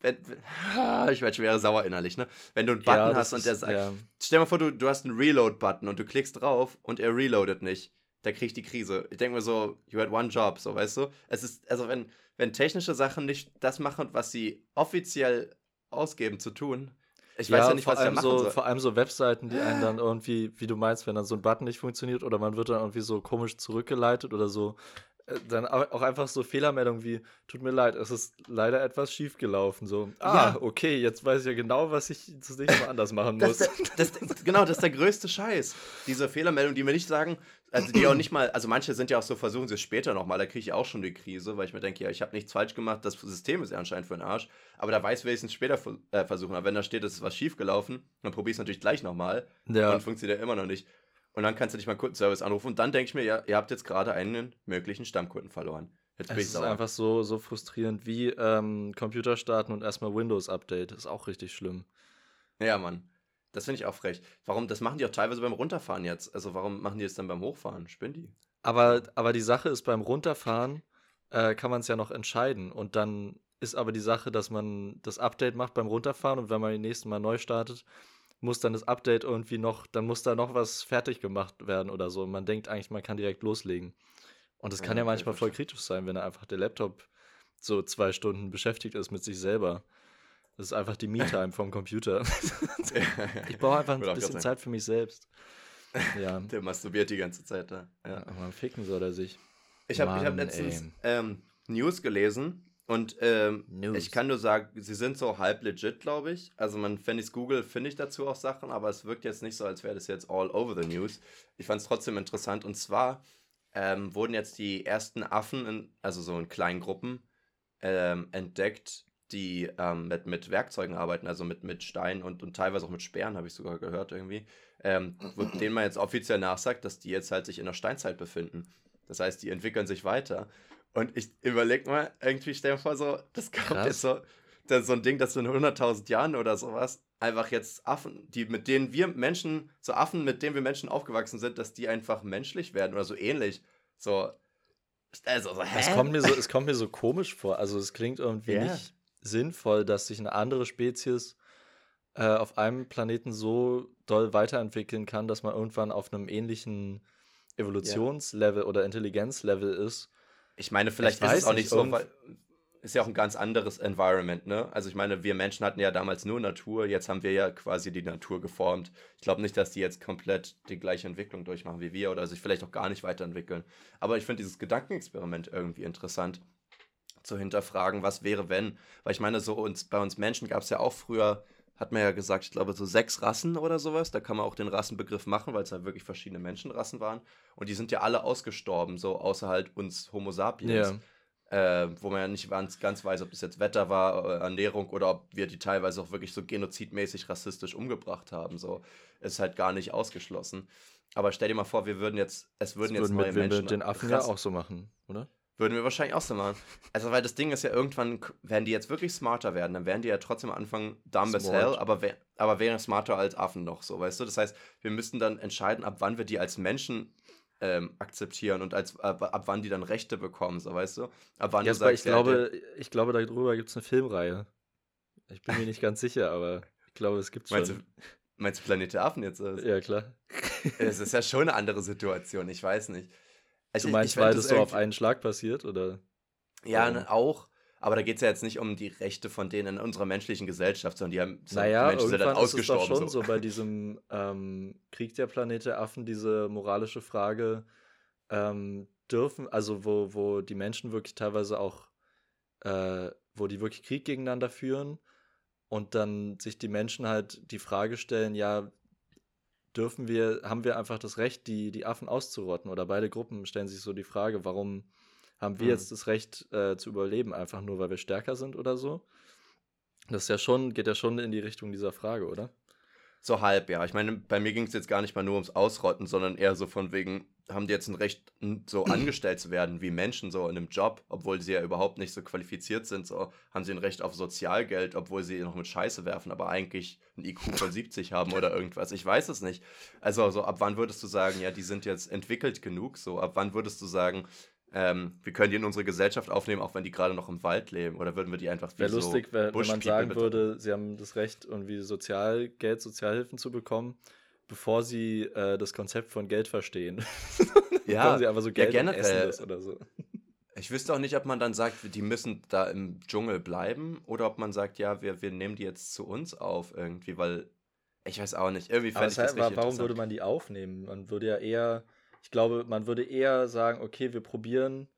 Wenn, wenn, ich werde schwer sauer innerlich, ne? Wenn du einen Button ja, hast und der sagt. Ja. Stell dir mal vor, du, du hast einen Reload-Button und du klickst drauf und er reloadet nicht. Da krieg ich die Krise. Ich denke mir so, you had one job, so weißt du? Es ist, also wenn, wenn technische Sachen nicht das machen, was sie offiziell ausgeben zu tun, ich weiß ja, ja nicht, was ich machen so, soll. Vor allem so Webseiten, die einen dann irgendwie, wie du meinst, wenn dann so ein Button nicht funktioniert oder man wird dann irgendwie so komisch zurückgeleitet oder so. Dann auch einfach so Fehlermeldungen wie, tut mir leid, es ist leider etwas schief gelaufen. So, ah, ja. okay, jetzt weiß ich ja genau, was ich das nächste Mal anders machen muss. Das, das, das, genau, das ist der größte Scheiß. Diese Fehlermeldung, die mir nicht sagen, also die auch nicht mal, also manche sind ja auch so, versuchen sie es später nochmal, da kriege ich auch schon die Krise, weil ich mir denke, ja, ich habe nichts falsch gemacht, das System ist ja anscheinend für den Arsch, aber da weiß wenigstens später äh, versuchen. Aber wenn da steht, es ist was schief gelaufen, dann probiere ich es natürlich gleich nochmal ja. und funktioniert ja immer noch nicht. Und dann kannst du dich mal Kundenservice anrufen und dann denke ich mir, ja, ihr habt jetzt gerade einen möglichen Stammkunden verloren. Jetzt bin es ich sauer. ist einfach so, so frustrierend wie ähm, Computer starten und erstmal Windows Update. Ist auch richtig schlimm. Ja, Mann. Das finde ich auch frech. Warum, das machen die auch teilweise beim Runterfahren jetzt. Also warum machen die das dann beim Hochfahren? Spinnen die? Aber, aber die Sache ist, beim Runterfahren äh, kann man es ja noch entscheiden. Und dann ist aber die Sache, dass man das Update macht beim Runterfahren und wenn man das nächste Mal neu startet, muss dann das Update irgendwie noch, dann muss da noch was fertig gemacht werden oder so. Und man denkt eigentlich, man kann direkt loslegen. Und das kann ja, ja manchmal voll kritisch sein, wenn einfach der Laptop so zwei Stunden beschäftigt ist mit sich selber. Das ist einfach die Me-Time vom Computer. ich brauche einfach ein bisschen Zeit für mich selbst. Ja. Der masturbiert die ganze Zeit da. Ja. ja man ficken soll er sich. Ich habe hab letztens ähm, News gelesen und ähm, ich kann nur sagen, sie sind so halb legit, glaube ich. Also man, wenn ich google, finde ich dazu auch Sachen, aber es wirkt jetzt nicht so, als wäre das jetzt all over the news. Ich fand es trotzdem interessant und zwar ähm, wurden jetzt die ersten Affen, in, also so in kleinen Gruppen, ähm, entdeckt, die ähm, mit, mit Werkzeugen arbeiten, also mit, mit Steinen und, und teilweise auch mit Speeren, habe ich sogar gehört irgendwie, ähm, denen man jetzt offiziell nachsagt, dass die jetzt halt sich in der Steinzeit befinden. Das heißt, die entwickeln sich weiter. Und ich überlege mal, irgendwie stell dir vor, so, das kommt Krass. jetzt so, das so ein Ding, dass in 100.000 Jahren oder sowas einfach jetzt Affen, die mit denen wir Menschen, so Affen, mit denen wir Menschen aufgewachsen sind, dass die einfach menschlich werden oder so ähnlich. So, also, so, hä? Es kommt mir so, es kommt mir so komisch vor. Also es klingt irgendwie yeah. nicht sinnvoll, dass sich eine andere Spezies äh, auf einem Planeten so doll weiterentwickeln kann, dass man irgendwann auf einem ähnlichen Evolutionslevel ja. oder Intelligenzlevel ist. Ich meine, vielleicht ich ist es auch nicht so, weil ist ja auch ein ganz anderes Environment, ne? Also ich meine, wir Menschen hatten ja damals nur Natur, jetzt haben wir ja quasi die Natur geformt. Ich glaube nicht, dass die jetzt komplett die gleiche Entwicklung durchmachen wie wir oder sich vielleicht auch gar nicht weiterentwickeln. Aber ich finde dieses Gedankenexperiment irgendwie interessant zu hinterfragen, was wäre, wenn. Weil ich meine, so uns, bei uns Menschen gab es ja auch früher, hat man ja gesagt, ich glaube, so sechs Rassen oder sowas. Da kann man auch den Rassenbegriff machen, weil es halt wirklich verschiedene Menschenrassen waren. Und die sind ja alle ausgestorben, so außer halt uns Homo sapiens. Ja. Äh, wo man ja nicht ganz, ganz weiß, ob das jetzt Wetter war, äh, Ernährung oder ob wir die teilweise auch wirklich so genozidmäßig rassistisch umgebracht haben. So ist halt gar nicht ausgeschlossen. Aber stell dir mal vor, wir würden jetzt, es würden das jetzt würden neue Menschen. den Affen ja auch so machen, oder? Würden wir wahrscheinlich auch so machen. Also, weil das Ding ist ja, irgendwann werden die jetzt wirklich smarter werden, dann werden die ja trotzdem anfangen, dumb as hell, aber, aber wären smarter als Affen noch, so, weißt du? Das heißt, wir müssten dann entscheiden, ab wann wir die als Menschen ähm, akzeptieren und als, ab, ab, wann die dann Rechte bekommen, so, weißt du? Ab wann ja, du sagst, ich, glaube, ich glaube, darüber gibt es eine Filmreihe. Ich bin mir nicht ganz sicher, aber ich glaube, es gibt schon. Meinst du, meinst du Planet der Affen jetzt? Oder? Ja, klar. Es ist ja schon eine andere Situation, ich weiß nicht. Also du meinst, weil das so auf einen Schlag passiert, oder? Ja, ne, auch. Aber da geht es ja jetzt nicht um die Rechte von denen in unserer menschlichen Gesellschaft, sondern die, haben, Naja, die Menschen sind dann irgendwann ist es doch ausgestorben. schon So. so bei diesem ähm, Krieg der Planet der Affen, diese moralische Frage, ähm, dürfen, also wo, wo die Menschen wirklich teilweise auch, äh, wo die wirklich Krieg gegeneinander führen und dann sich die Menschen halt die Frage stellen, ja, dürfen wir, haben wir einfach das Recht, die, die Affen auszurotten? Oder beide Gruppen stellen sich so die Frage, warum haben wir Hm. jetzt das Recht äh, zu überleben, einfach nur weil wir stärker sind oder so? Das ist ja schon, geht ja schon in die Richtung dieser Frage, oder? So halb, ja. Ich meine, bei mir ging es jetzt gar nicht mal nur ums Ausrotten, sondern eher so von wegen, haben die jetzt ein Recht, so angestellt zu werden wie Menschen, so in einem Job, obwohl sie ja überhaupt nicht so qualifiziert sind. So haben sie ein Recht auf Sozialgeld, obwohl sie noch mit Scheiße werfen, aber eigentlich ein IQ von 70 haben oder irgendwas. Ich weiß es nicht. Also, so ab wann würdest du sagen, ja, die sind jetzt entwickelt genug? So, ab wann würdest du sagen, ähm, wir können die in unsere Gesellschaft aufnehmen, auch wenn die gerade noch im Wald leben? Oder würden wir die einfach wie Wäre so lustig, wenn, wenn man sagen würde, sie haben das Recht, irgendwie Sozialgeld, Sozialhilfen zu bekommen, bevor sie äh, das Konzept von Geld verstehen. Ja, sie einfach so ja, Geld und generell. essen oder so. Ich wüsste auch nicht, ob man dann sagt, die müssen da im Dschungel bleiben oder ob man sagt, ja, wir, wir nehmen die jetzt zu uns auf irgendwie, weil ich weiß auch nicht. Irgendwie fände ich das richtig warum würde man die aufnehmen? Man würde ja eher, ich glaube, man würde eher sagen, okay, wir probieren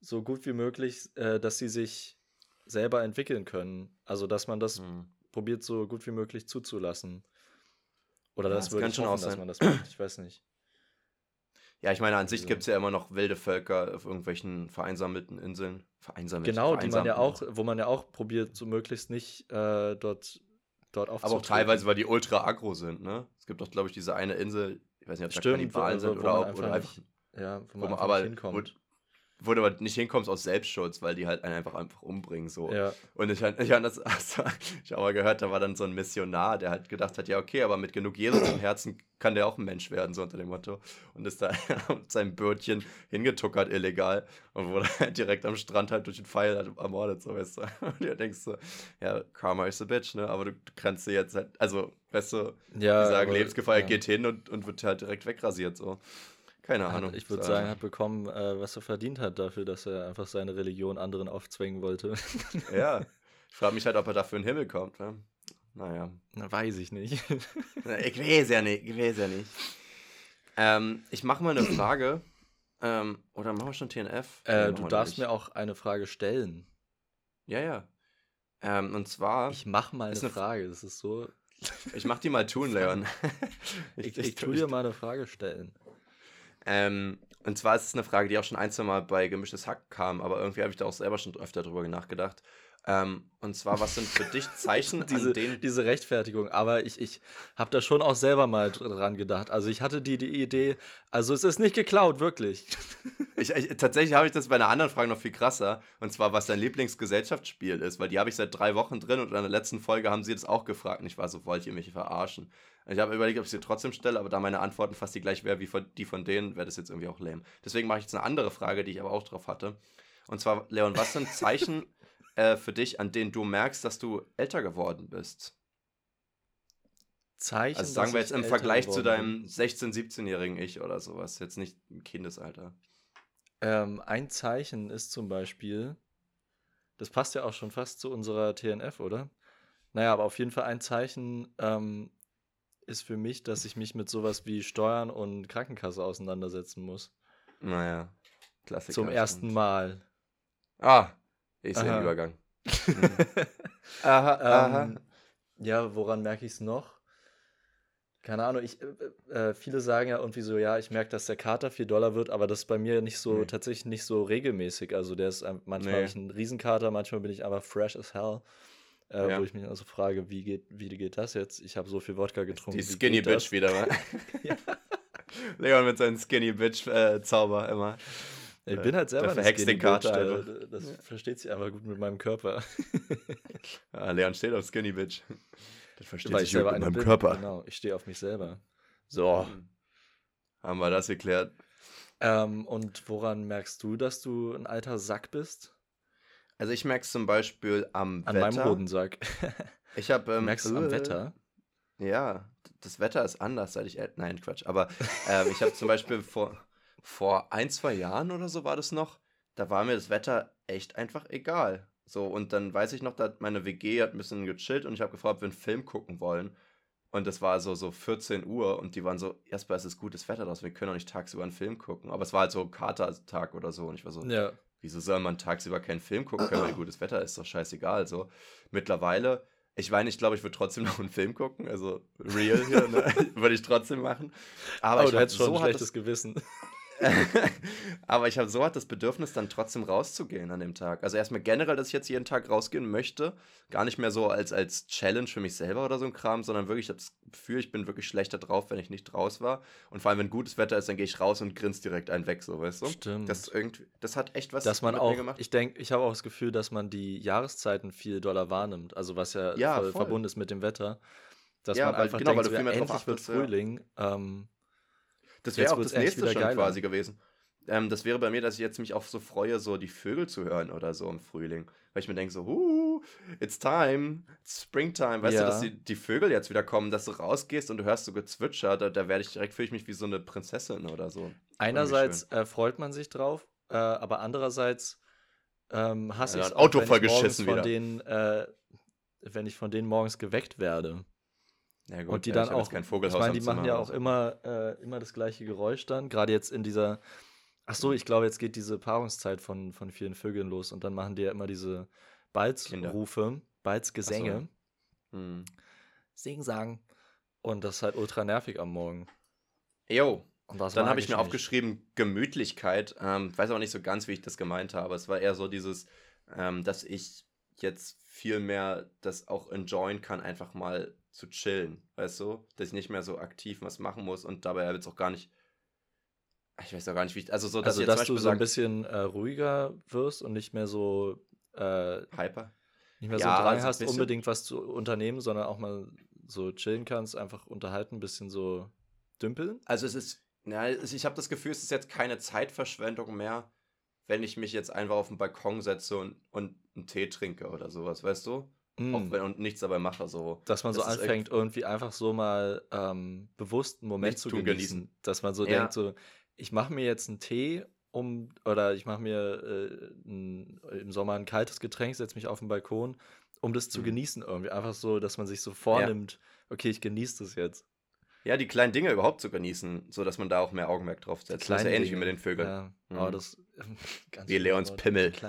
so gut wie möglich, äh, dass sie sich selber entwickeln können. Also, dass man das Hm. probiert, so gut wie möglich zuzulassen. Oder Ja, das das würde kann ich schon hoffen, dass man das macht. Ich weiß nicht. Ja, ich meine, an sich Also- gibt es ja immer noch wilde Völker auf irgendwelchen vereinsammelten Inseln. Vereinsammelt, Genau, die man ja auch, wo man ja auch probiert, so möglichst nicht äh, dort, dort Aber auch aufzutreten. teilweise, weil die ultra aggro sind, ne? Es gibt doch, glaube ich, diese eine Insel, ich weiß nicht, ob Stimmt, Kannibalen wo- sind wo oder, man ob, oder einfach einfach Ja, wo wo man man einfach aber nicht hinkommt. wo, wo du aber nicht hinkommst aus Selbstschutz, weil die halt einen einfach einfach umbringen so. Ja, Und ich, ich habe das also, ich hab mal gehört, da war dann so ein Missionar, der halt gedacht hat, ja okay, aber mit genug Jesus im Herzen kann der auch ein Mensch werden, so unter dem Motto. Und ist da mit seinem Bötchen hingetuckert illegal und wurde halt direkt am Strand halt durch den Pfeil halt ermordet, so weißt du. Und du denkst so, ja, Karma is a bitch, ne? Aber du, du kannst dir jetzt halt, also, weißt du, ja. die sagen, aber, Lebensgefahr, ja. geht hin und, und wird halt direkt wegrasiert, so. Keine Hat, Ahnung. ich würde sagen, hat bekommen, äh, was er verdient hat dafür, dass er einfach seine Religion anderen aufzwingen wollte. Ja. Ich frage mich halt, ob er dafür in den Himmel kommt, ne? Naja. Na, weiß ich nicht. Ich weiß ja nicht, ich weiß ja nicht. Ähm, ich mache mal eine Frage. Ähm, oder machen wir schon TNF? Äh, du darfst noch mir auch eine Frage stellen. nicht. Ja, ja. Ähm, und zwar, Ich ich, mach mal eine eine- Frage. Das ist so. mach die mal tun, Leon. Ich, ich, tu dir mal eine Frage stellen. Ähm, und zwar ist es eine Frage, die auch schon ein, zwei Mal bei Gemischtes Hack kam, aber irgendwie habe ich da auch selber schon öfter drüber nachgedacht. Ähm, und zwar, was sind für dich Zeichen, diese, diese Rechtfertigung. Aber ich, ich habe da schon auch selber mal dran gedacht. Also ich hatte die, die Idee, also es ist nicht geklaut, wirklich. Ich, ich, tatsächlich habe ich das bei einer anderen Frage noch viel krasser. Und zwar, was dein Lieblingsgesellschaftsspiel ist. Weil die habe ich seit drei Wochen drin und in der letzten Folge haben sie das auch gefragt. Und ich war so, wollt ihr mich verarschen? Ich habe überlegt, ob ich sie trotzdem stelle, aber da meine Antworten fast die gleich wäre wie von, die von denen, wäre das jetzt irgendwie auch lame. Deswegen mache ich jetzt eine andere Frage, die ich aber auch drauf hatte. Und zwar, Leon, was sind Zeichen äh, für dich, an denen du merkst, dass du älter geworden bist? Zeichen. Also sagen wir jetzt im Vergleich zu deinem 16-, 17-jährigen Ich oder sowas. Jetzt nicht im Kindesalter. Ähm, ein Zeichen ist zum Beispiel, das passt ja auch schon fast zu unserer TNF, oder? Naja, aber auf jeden Fall ein Zeichen ähm, ist für mich, dass ich mich mit sowas wie Steuern und Krankenkasse auseinandersetzen muss. Naja, Klassiker. Zum ersten. Mal. Ah, ich sehe den Übergang. Mhm. aha, aha. ähm, ja, woran merke ich es noch? Keine Ahnung, ich, äh, äh, viele sagen ja irgendwie so, ja, ich merke, dass der Kater 4 Dollar wird, aber das ist bei mir nicht so, Nee. tatsächlich nicht so regelmäßig. Also der ist, ein- manchmal Nee. habe ich einen Riesenkater, manchmal bin ich einfach fresh as hell. Äh, Ja. Wo ich mich also frage, wie geht, wie geht das jetzt? Ich habe so viel Wodka getrunken. Die Skinny? Bitch wieder, wa? Ja. Leon mit seinem Skinny Bitch äh, Zauber immer. Ich bin halt selber eine Kater der- einfach. Das versteht sich einfach gut mit meinem Körper. Ah, Leon steht auf Skinny Bitch. Das versteht Weil sich ich gut selber mit eine meinem bin. Körper. Genau, ich stehe auf mich selber. So. Hm. Haben wir das geklärt. Ähm, und woran merkst du, dass du ein alter Sack bist? Also ich merke es zum Beispiel am An Wetter. meinem Hodensack. Ich habe Du ähm, merkst es am äh, Wetter? Ja, das Wetter ist anders, seit ich Nein, Quatsch. Aber ähm, ich habe zum Beispiel vor, vor ein, zwei Jahren oder so war das noch, da war mir das Wetter echt einfach egal. So, und dann weiß ich noch, dass meine WG hat ein bisschen gechillt und ich habe gefragt, ob wir einen Film gucken wollen. Und das war so, so 14 Uhr und die waren so, erstmal ist es gutes Wetter draußen, wir können auch nicht tagsüber einen Film gucken. Aber es war halt so Katertag oder so und ich war so, Ja. wieso soll man tagsüber keinen Film gucken können, weil gutes Wetter ist doch scheißegal. So, mittlerweile, ich meine, ich glaube, ich würde trotzdem noch einen Film gucken, also real hier, ne? würde ich trotzdem machen. Aber Aber ich du hättest schon so ein schlechtes Gewissen. aber ich habe so hart das Bedürfnis, dann trotzdem rauszugehen an dem Tag. Also erstmal generell, dass ich jetzt jeden Tag rausgehen möchte. Gar nicht mehr so als, als Challenge für mich selber oder so ein Kram, sondern wirklich das Gefühl, ich bin wirklich schlechter drauf, wenn ich nicht raus war. Und vor allem, wenn gutes Wetter ist, dann gehe ich raus und grinse direkt einen weg, so, weißt du? Stimmt. Das, irgendwie, das hat echt was dass man auch, mir gemacht. ich denke, ich habe auch das Gefühl, dass man die Jahreszeiten viel doller wahrnimmt. Also was ja, Ja, voll verbunden ist mit dem Wetter. Dass Ja, man weil- einfach genau, weil denkt, du so, viel ja, mehr drauf endlich wird achtest, ja. Frühling. Ähm, Das wäre auch das nächste schon geiler. quasi gewesen. Ähm, das wäre bei mir, dass ich jetzt mich auch so freue, so die Vögel zu hören oder so im Frühling. Weil ich mir denke so, huh, it's time, it's springtime. Weißt Ja. du, dass die, die Vögel jetzt wieder kommen, dass du rausgehst und du hörst so Gezwitscher, da, da werde ich direkt, fühle ich mich wie so eine Prinzessin oder so. einerseits äh, freut man sich drauf, äh, aber andererseits ähm, hasse Ja, ich Auto wenn ich morgens von denen, äh, wenn ich von denen morgens geweckt werde. Ja, gut, und die dann ich auch, kein ich Vogelhaus meine, am die machen ja auch so. immer, äh, immer das gleiche Geräusch dann. Gerade jetzt in dieser, ach so, ich glaube, jetzt geht diese Paarungszeit von, von vielen Vögeln los und dann machen die ja immer diese Balzrufe, Balzgesänge, Hm. Sing, Sang. Und das ist halt ultra nervig am Morgen. Jo, Und das Dann habe ich mir nicht. aufgeschrieben, Gemütlichkeit. Ähm, weiß aber nicht so ganz, wie ich das gemeint habe. Es war eher so dieses, ähm, dass ich jetzt viel mehr das auch enjoyen kann, einfach mal zu chillen. Weißt du? Dass ich nicht mehr so aktiv was machen muss und dabei jetzt auch gar nicht. Ich weiß auch gar nicht, wie ich. Also, so, dass Also, dass du so ein bisschen äh, ruhiger wirst und nicht mehr so, äh, Hyper. nicht mehr Ja, so Drang also hast, unbedingt was zu unternehmen, sondern auch mal so chillen kannst, einfach unterhalten, ein bisschen so dümpeln. Also, es ist. Ja, es- ich habe das Gefühl, es ist jetzt keine Zeitverschwendung mehr, wenn ich mich jetzt einfach auf den Balkon setze und, und einen Tee trinke oder sowas, weißt du? Auch Mm. wenn und nichts dabei mache. So. Dass man so Das anfängt, irgendwie einfach so mal ähm, bewusst einen Moment zu genießen. genießen. Dass man so Ja. denkt, so, ich mache mir jetzt einen Tee um, oder ich mache mir äh, ein, im Sommer ein kaltes Getränk, setze mich auf den Balkon, um das zu Mhm. genießen irgendwie. Einfach so, dass man sich so vornimmt, okay, ich genieße das jetzt. Ja, die kleinen Dinge überhaupt zu genießen, so dass man da auch mehr Augenmerk drauf setzt. Das ist ja ähnlich wie Dinge. mit den Vögeln. Ja, Mhm. aber das ganz Wie Leons. Pimmel.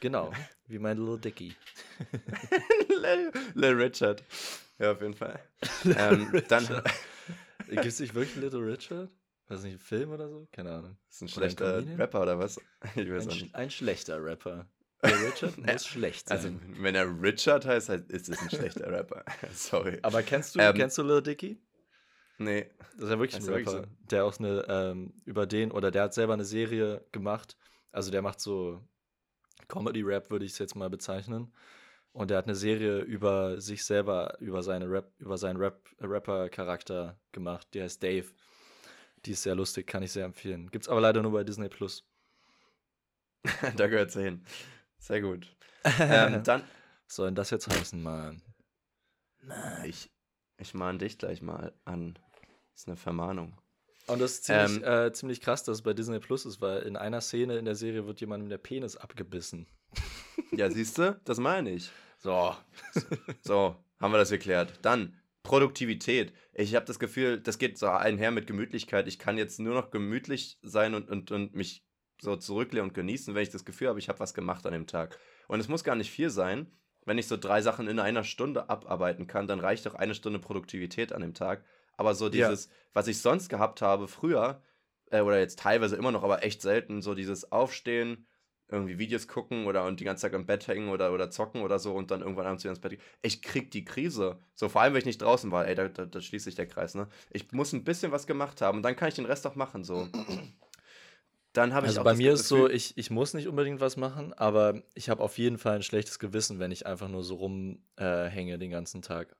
Genau, wie mein Little Dicky. Lil Richard. Ja, auf jeden Fall. ähm, dann Gibt es nicht wirklich Little Richard? Weiß nicht, ein Film oder so? Keine Ahnung. ist ein ein schlechter Comedian? Rapper oder was? Ich weiß Ein, nicht. ein schlechter Rapper. Der Richard Ja, muss schlecht sein. Also, wenn er Richard heißt, ist es ein schlechter Rapper. Sorry. aber kennst du, ähm, kennst du Lil Dicky? Nee. Das ist ja wirklich ein er wirklich Rapper, der auch eine, ähm, über den, oder der hat selber eine Serie gemacht. Also der macht so Comedy-Rap, würde ich es jetzt mal bezeichnen. Und der hat eine Serie über sich selber, über seine Rap, über seinen Rap, Rapper-Charakter gemacht. Die heißt Dave. Die ist sehr lustig, kann ich sehr empfehlen. Gibt's aber leider nur bei Disney Plus. da gehört sie hin. Sehr gut. Ähm, dann, Was soll denn das jetzt heißen, Mann? ich, ich mahne dich gleich mal an. Das ist eine Vermahnung. Und das ist ziemlich, Ähm, äh, ziemlich krass, dass es bei Disney Plus ist, weil in einer Szene in der Serie wird jemandem der Penis abgebissen. Ja, siehst du? Das meine ich. So. So, haben wir das geklärt. Dann Produktivität. Ich habe das Gefühl, das geht so einher mit Gemütlichkeit. Ich kann jetzt nur noch gemütlich sein und, und, und mich so zurücklehnen und genießen, wenn ich das Gefühl habe, ich habe was gemacht an dem Tag. Und es muss gar nicht viel sein. Wenn ich so drei Sachen in einer Stunde abarbeiten kann, dann reicht doch eine Stunde Produktivität an dem Tag. Aber so Ja. dieses, was ich sonst gehabt habe früher, äh, oder jetzt teilweise immer noch, aber echt selten, so dieses Aufstehen, irgendwie Videos gucken oder und die ganze Zeit im Bett hängen oder, oder zocken oder so und dann irgendwann abends wieder ins Bett gehen. Ich krieg die Krise. So, vor allem, wenn ich nicht draußen war, ey, da, da, da schließt sich der Kreis, ne? Ich muss ein bisschen was gemacht haben und dann kann ich den Rest auch machen, so. Dann habe ich Also auch bei mir ist so, Gefühl- ich, ich muss nicht unbedingt was machen, aber ich habe auf jeden Fall ein schlechtes Gewissen, wenn ich einfach nur so rumhänge äh, den ganzen Tag.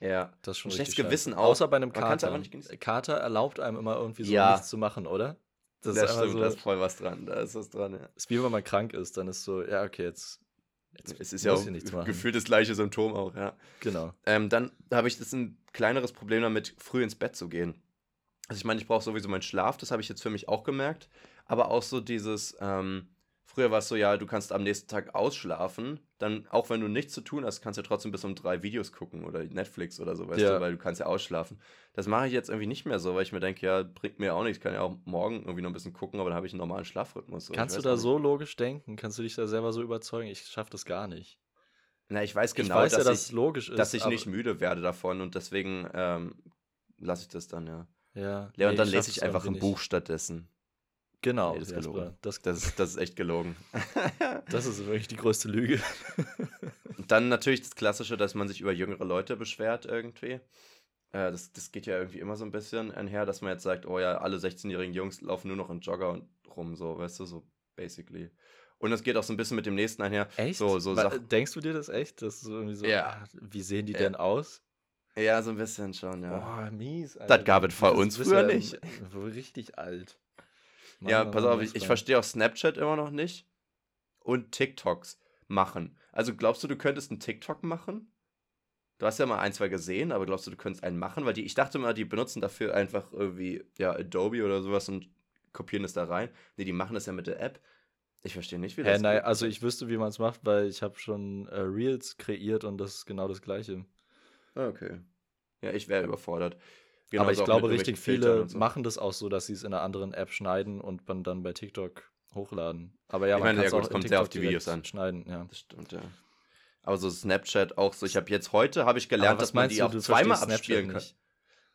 Ja. Das ist schon Ein schlechtes. Gewissen auch. Außer bei einem Kater. Kater erlaubt einem immer irgendwie so Ja. nichts zu machen, oder? Das, Das, ist stimmt, so, da ist voll was dran. Da ist was dran, ja. ist wie wenn man krank ist, dann ist so, ja, okay, jetzt, jetzt Es ist ja auch gefühlt das gleiche Symptom auch, ja. Genau. Ähm, dann habe ich das ein kleineres Problem damit, früh ins Bett zu gehen. Also ich meine, ich brauche sowieso meinen Schlaf, das habe ich jetzt für mich auch gemerkt. Aber auch so dieses ähm, Früher war es so, ja, du kannst am nächsten Tag ausschlafen, dann auch wenn du nichts zu tun hast, kannst du trotzdem bis um drei Videos gucken oder Netflix oder so, weißt Ja. du, weil du kannst ja ausschlafen. Das mache ich jetzt irgendwie nicht mehr so, weil ich mir denke, ja, bringt mir auch nichts, ich kann ja auch morgen irgendwie noch ein bisschen gucken, aber dann habe ich einen normalen Schlafrhythmus. so. Kannst du da nicht. so logisch denken? Kannst du dich da selber so überzeugen? Ich schaffe das gar nicht. Na, ich weiß genau, ich weiß dass, ja, dass ich, logisch ist. dass ich nicht müde werde davon und deswegen ähm, lasse ich das dann, ja. Ja, Ja, und nee, dann lese ich einfach ein Buch stattdessen. Genau, Nee, das ist Jasper, gelogen. das, Das ist, das ist echt gelogen. das ist wirklich die größte Lüge. Und dann natürlich das Klassische, dass man sich über jüngere Leute beschwert irgendwie. Äh, das, das geht ja irgendwie immer so ein bisschen einher, dass man jetzt sagt, oh ja, alle 16-jährigen Jungs laufen nur noch in Jogger rum, so, weißt du, so basically. Und es geht auch so ein bisschen mit dem nächsten einher. Echt? So, so Sachen. Denkst du dir das echt? Das so irgendwie so, Ja. ah, wie sehen die Ja. denn aus? Ja, so ein bisschen schon, ja. Boah, mies. Das gab es Das uns früher ja nicht. Richtig alt. Ja, pass auf, ich, ich verstehe auch Snapchat immer noch nicht. Und TikToks machen. Also glaubst du, du könntest einen TikTok machen? Du hast ja mal ein, zwei gesehen, aber glaubst du, du könntest einen machen? Weil die, ich dachte mal, die benutzen dafür einfach irgendwie, ja, Adobe oder sowas und kopieren es da rein. Nee, die machen das ja mit der App. Ich verstehe nicht, wie das nein, geht. also ich wüsste, wie man es macht, weil ich habe schon äh, Reels kreiert und das ist genau das gleiche. Ah, Okay. Ja, ich wäre überfordert. Genauso Aber ich glaube, richtig viele so. machen das auch so, dass sie es in einer anderen App schneiden und man dann bei TikTok hochladen. Aber ja, Ich man meine, ja gut, auch es kommt sehr auf TikTok die Videos an. schneiden, ja. Das stimmt, ja. Aber so Snapchat auch so. Ich habe jetzt heute habe ich gelernt, dass man die du, auch zweimal abspielen kann.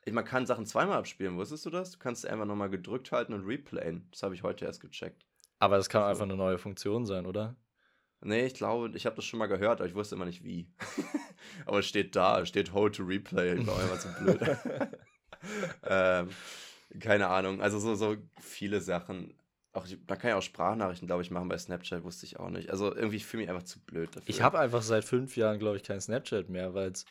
Ich, man kann Sachen zweimal abspielen. Wusstest du das? Du kannst einfach nochmal gedrückt halten und replayen. Das habe ich heute erst gecheckt. Aber das kann So. einfach eine neue Funktion sein, oder? Nee, ich glaube, ich habe das schon mal gehört, aber ich wusste immer nicht wie. aber es steht da, es steht Hold to Replay. Ich war einfach zu blöd. ähm, keine Ahnung. Also so, so viele Sachen. Auch, man kann ja auch Sprachnachrichten, glaube ich, machen bei Snapchat, wusste ich auch nicht. Also irgendwie fühle ich mich einfach zu blöd dafür. Ich habe einfach seit fünf Jahren, glaube ich, kein Snapchat mehr, weil es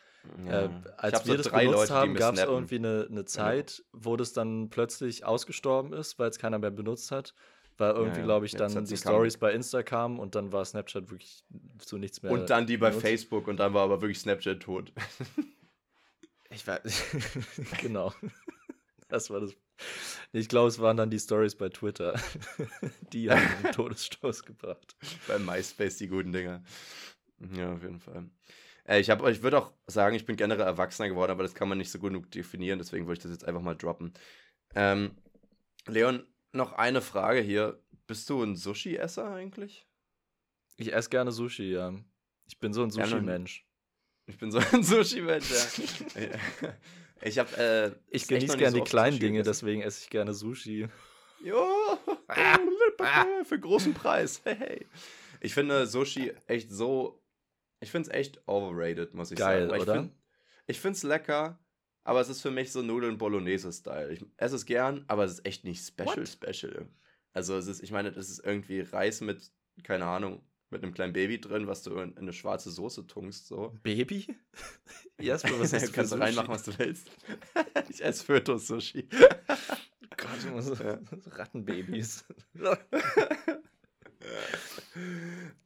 ja. Äh, als wir so das benutzt Leute, haben, gab es irgendwie eine, eine Zeit, wo das dann plötzlich ausgestorben ist, weil es keiner mehr benutzt hat. Weil irgendwie, ja. glaube ich, dann die Stories bei Insta kamen und dann war Snapchat wirklich zu nichts mehr. Und dann die bei benutzt. Facebook und dann war aber wirklich Snapchat tot. Ich weiß. genau. Das war das. Ich glaube, es waren dann die Stories bei Twitter. die haben den Todesstoß gebracht. bei MySpace die guten Dinger. Ja, auf jeden Fall. Äh, ich, hab- ich würde auch sagen, ich bin generell erwachsener geworden, aber das kann man nicht so gut genug definieren, deswegen würde ich das jetzt einfach mal droppen. Ähm, Leon, noch eine Frage hier. Bist du ein Sushi-Esser eigentlich? Ich esse gerne Sushi, ja. Ich bin so ein Sushi-Mensch. Ich bin so ein Sushi-Mensch, ja. ich habe äh, Ich genieße gerne so die kleinen Dinge, gegessen. deswegen esse ich gerne Sushi. Jo, für großen Preis. Hey, hey. Ich finde Sushi echt so. Ich finde es echt overrated, muss ich Geil, sagen. Oder? Ich finde ich finde es lecker, aber es ist für mich so Nudeln Bolognese-Style. Ich esse es gern, aber es ist echt nicht special, What? special. Also es ist, ich meine, das ist irgendwie Reis mit, keine Ahnung, mit einem kleinen Baby drin, was du in, in eine schwarze Soße tunkst, so. Baby? Jasper, was ist du kannst du reinmachen, was du willst. ich esse Fötus-Sushi. Gott, ich muss Ja. Rattenbabys. Das war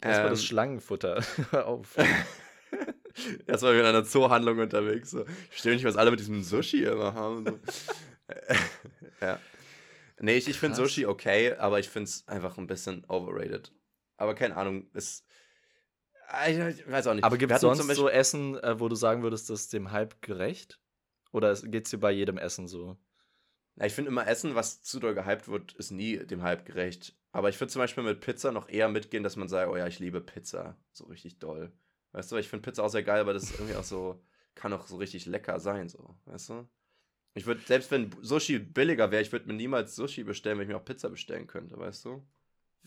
Ähm, das Schlangenfutter. Hör auf. Erst mal in einer Zoohandlung unterwegs. So. Ich verstehe nicht, was alle mit diesem Sushi immer haben. So. ja. Nee, ich, ich finde. Sushi okay, aber ich finde es einfach ein bisschen overrated. Aber keine Ahnung, ist. Ah, Ich, weiß auch nicht. Aber gibt es sonst zum Beispiel- so Essen, äh, wo du sagen würdest, das ist dem Hype gerecht? Oder geht es dir bei jedem Essen so? Ja, ich finde immer Essen, was zu doll gehypt wird, ist nie dem Hype gerecht. Aber ich würde zum Beispiel mit Pizza noch eher mitgehen, dass man sagt, oh ja, ich liebe Pizza. So richtig doll. Weißt du, ich finde Pizza auch sehr geil, aber das ist irgendwie auch so, kann auch so richtig lecker sein, so, weißt du? Ich würde, selbst wenn Sushi billiger wäre, ich würde mir niemals Sushi bestellen, wenn ich mir auch Pizza bestellen könnte, weißt du?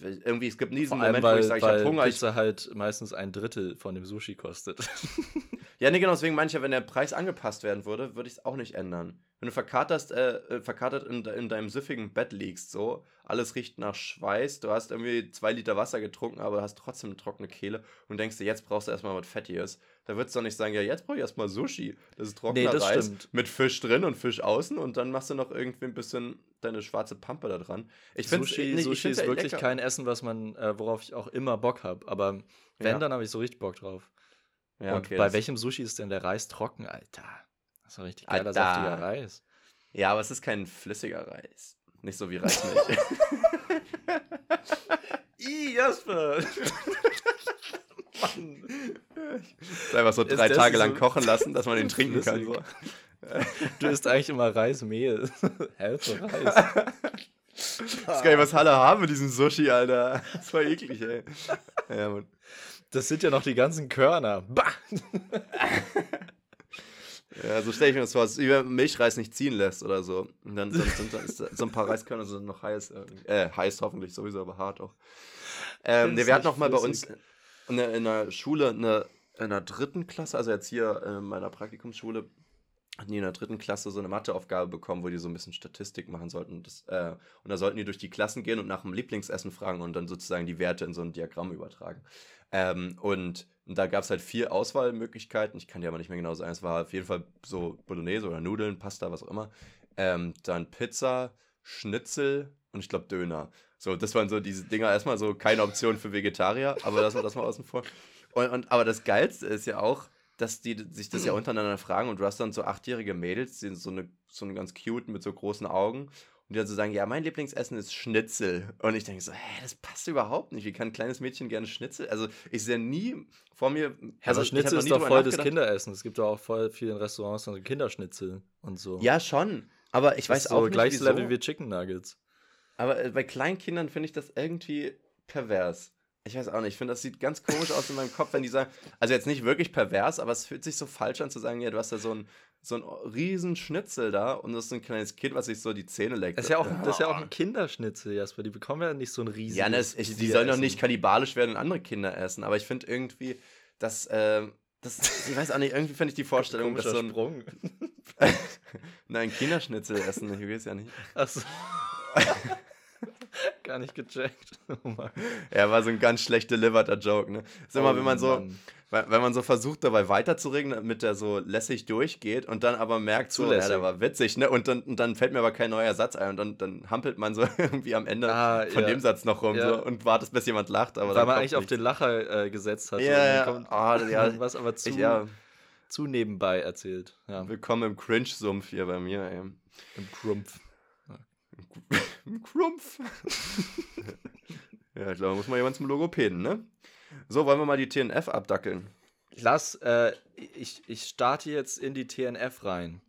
Irgendwie, es gibt nie diesen Moment, wo weil, ich sage, ich habe Hunger. Ich, Pizza halt meistens ein Drittel von dem Sushi kostet. ja, nee, genau, deswegen mancher, wenn der Preis angepasst werden würde, würde ich es auch nicht ändern. Wenn du verkaterst, äh, äh, verkatert in, in deinem süffigen Bett liegst, so, alles riecht nach Schweiß, du hast irgendwie zwei Liter Wasser getrunken, aber hast trotzdem eine trockene Kehle und denkst dir, jetzt brauchst du erstmal was Fettiges. Da würdest du doch nicht sagen, ja, jetzt brauche ich erstmal Sushi. Das ist trockener Nee, das Reis stimmt. mit Fisch drin und Fisch außen und dann machst du noch irgendwie ein bisschen deine schwarze Pampe da dran. Ich Sushi, ich Sushi find's ist wirklich lecker. kein Essen, was man, äh, worauf ich auch immer Bock habe. Aber wenn, Ja. dann habe ich so richtig Bock drauf. Ja, Und okay, bei welchem Sushi ist denn der Reis trocken, Alter? Das ist doch richtig geiler, saftiger Reis. Ja, aber es ist kein flüssiger Reis. Nicht so wie Reismilch. I, Jasper! Mann. Einfach so drei Tage so lang kochen lassen, dass man den trinken kann. So. Du isst eigentlich immer Reismehl. So Reis. Das ist gar nicht, was Halle haben mit diesem Sushi, Alter. Das war eklig, ey. Ja, Mann. Das sind ja noch die ganzen Körner. Bah! Ja, so stelle ich mir das vor, dass über Milchreis nicht ziehen lässt oder so. Und dann, sind da ist so ein paar Reiskörner sind noch heiß. Äh, heiß hoffentlich sowieso, aber hart auch. Ähm, nee, wir hatten noch mal bei uns. In der, in der Schule, eine, in der dritten Klasse, also jetzt hier in meiner Praktikumsschule, hatten die in der dritten Klasse so eine Matheaufgabe bekommen, wo die so ein bisschen Statistik machen sollten. Und, das, äh, und da sollten die durch die Klassen gehen und nach dem Lieblingsessen fragen und dann sozusagen die Werte in so ein Diagramm übertragen. Ähm, und, und da gab es halt vier Auswahlmöglichkeiten. Ich kann dir aber nicht mehr genau sagen. Es war auf jeden Fall so Bolognese oder Nudeln, Pasta, was auch immer. Ähm, dann Pizza, Schnitzel und ich glaube Döner. So, das waren so diese Dinger. Erstmal so keine Option für Vegetarier, aber lassen wir das mal außen vor. Und, und, aber das Geilste ist ja auch, dass die sich das ja untereinander fragen und du hast dann so achtjährige Mädels, die sind so eine, so eine ganz cute mit so großen Augen und die dann so sagen, ja, mein Lieblingsessen ist Schnitzel. Und ich denke so, hä, das passt überhaupt nicht. Wie kann ein kleines Mädchen gerne Schnitzel? Also ich sehe nie vor mir. Also, hab Schnitzel ist doch voll das. Kinderessen. Es gibt doch auch voll viele Restaurants so Kinderschnitzel und so. Ja, schon. Aber ich das weiß ist auch so nicht, gleiches. Level wie Chicken Nuggets. Aber äh, bei kleinen Kindern finde ich das irgendwie pervers. Ich weiß auch nicht. Ich finde, das sieht ganz komisch aus in meinem Kopf, wenn die sagen, also jetzt nicht wirklich pervers, aber es fühlt sich so falsch an zu sagen, ja, du hast da so ein, so ein riesen Schnitzel da und das ist ein kleines Kind, was sich so die Zähne leckt. Das ist ja auch, das ist ja auch ein Kinderschnitzel, Jasper. Die bekommen ja nicht so ein riesiges. Ja, ne, es- ich, die sollen doch nicht kannibalisch werden und andere Kinder essen, aber ich finde irgendwie, dass, ähm, das, ich weiß auch nicht, irgendwie finde ich die Vorstellung, dass Komischer so ein, Sprung. nein, Kinderschnitzel essen, ich will es ja nicht. Achso. Gar nicht gecheckt. Oh Mann. Ja, war so ein ganz schlecht deliverter Joke, ne? Sag mal, Oh wenn man so, wenn man so versucht, dabei weiterzureden, damit der so lässig durchgeht und dann aber merkt, so, ja, der war witzig, ne? Und dann, und dann fällt mir aber kein neuer Satz ein und dann, dann hampelt man so irgendwie am Ende Ah, von ja. dem Satz noch rum Ja. so, und wartet, bis jemand lacht. Aber Weil man eigentlich auf nichts. den Lacher äh, gesetzt hat. Ja, dann ja. kommt- das- ja. was aber zu, Ich, ja, zu nebenbei erzählt. Willkommen im Cringe-Sumpf hier bei mir, ey. im Krumpf. Krumpf. ja, ich glaube, muss mal jemand zum Logopäden, ne? So, wollen wir mal die TNF abdackeln? Lass, äh, ich, ich starte jetzt in die TNF rein.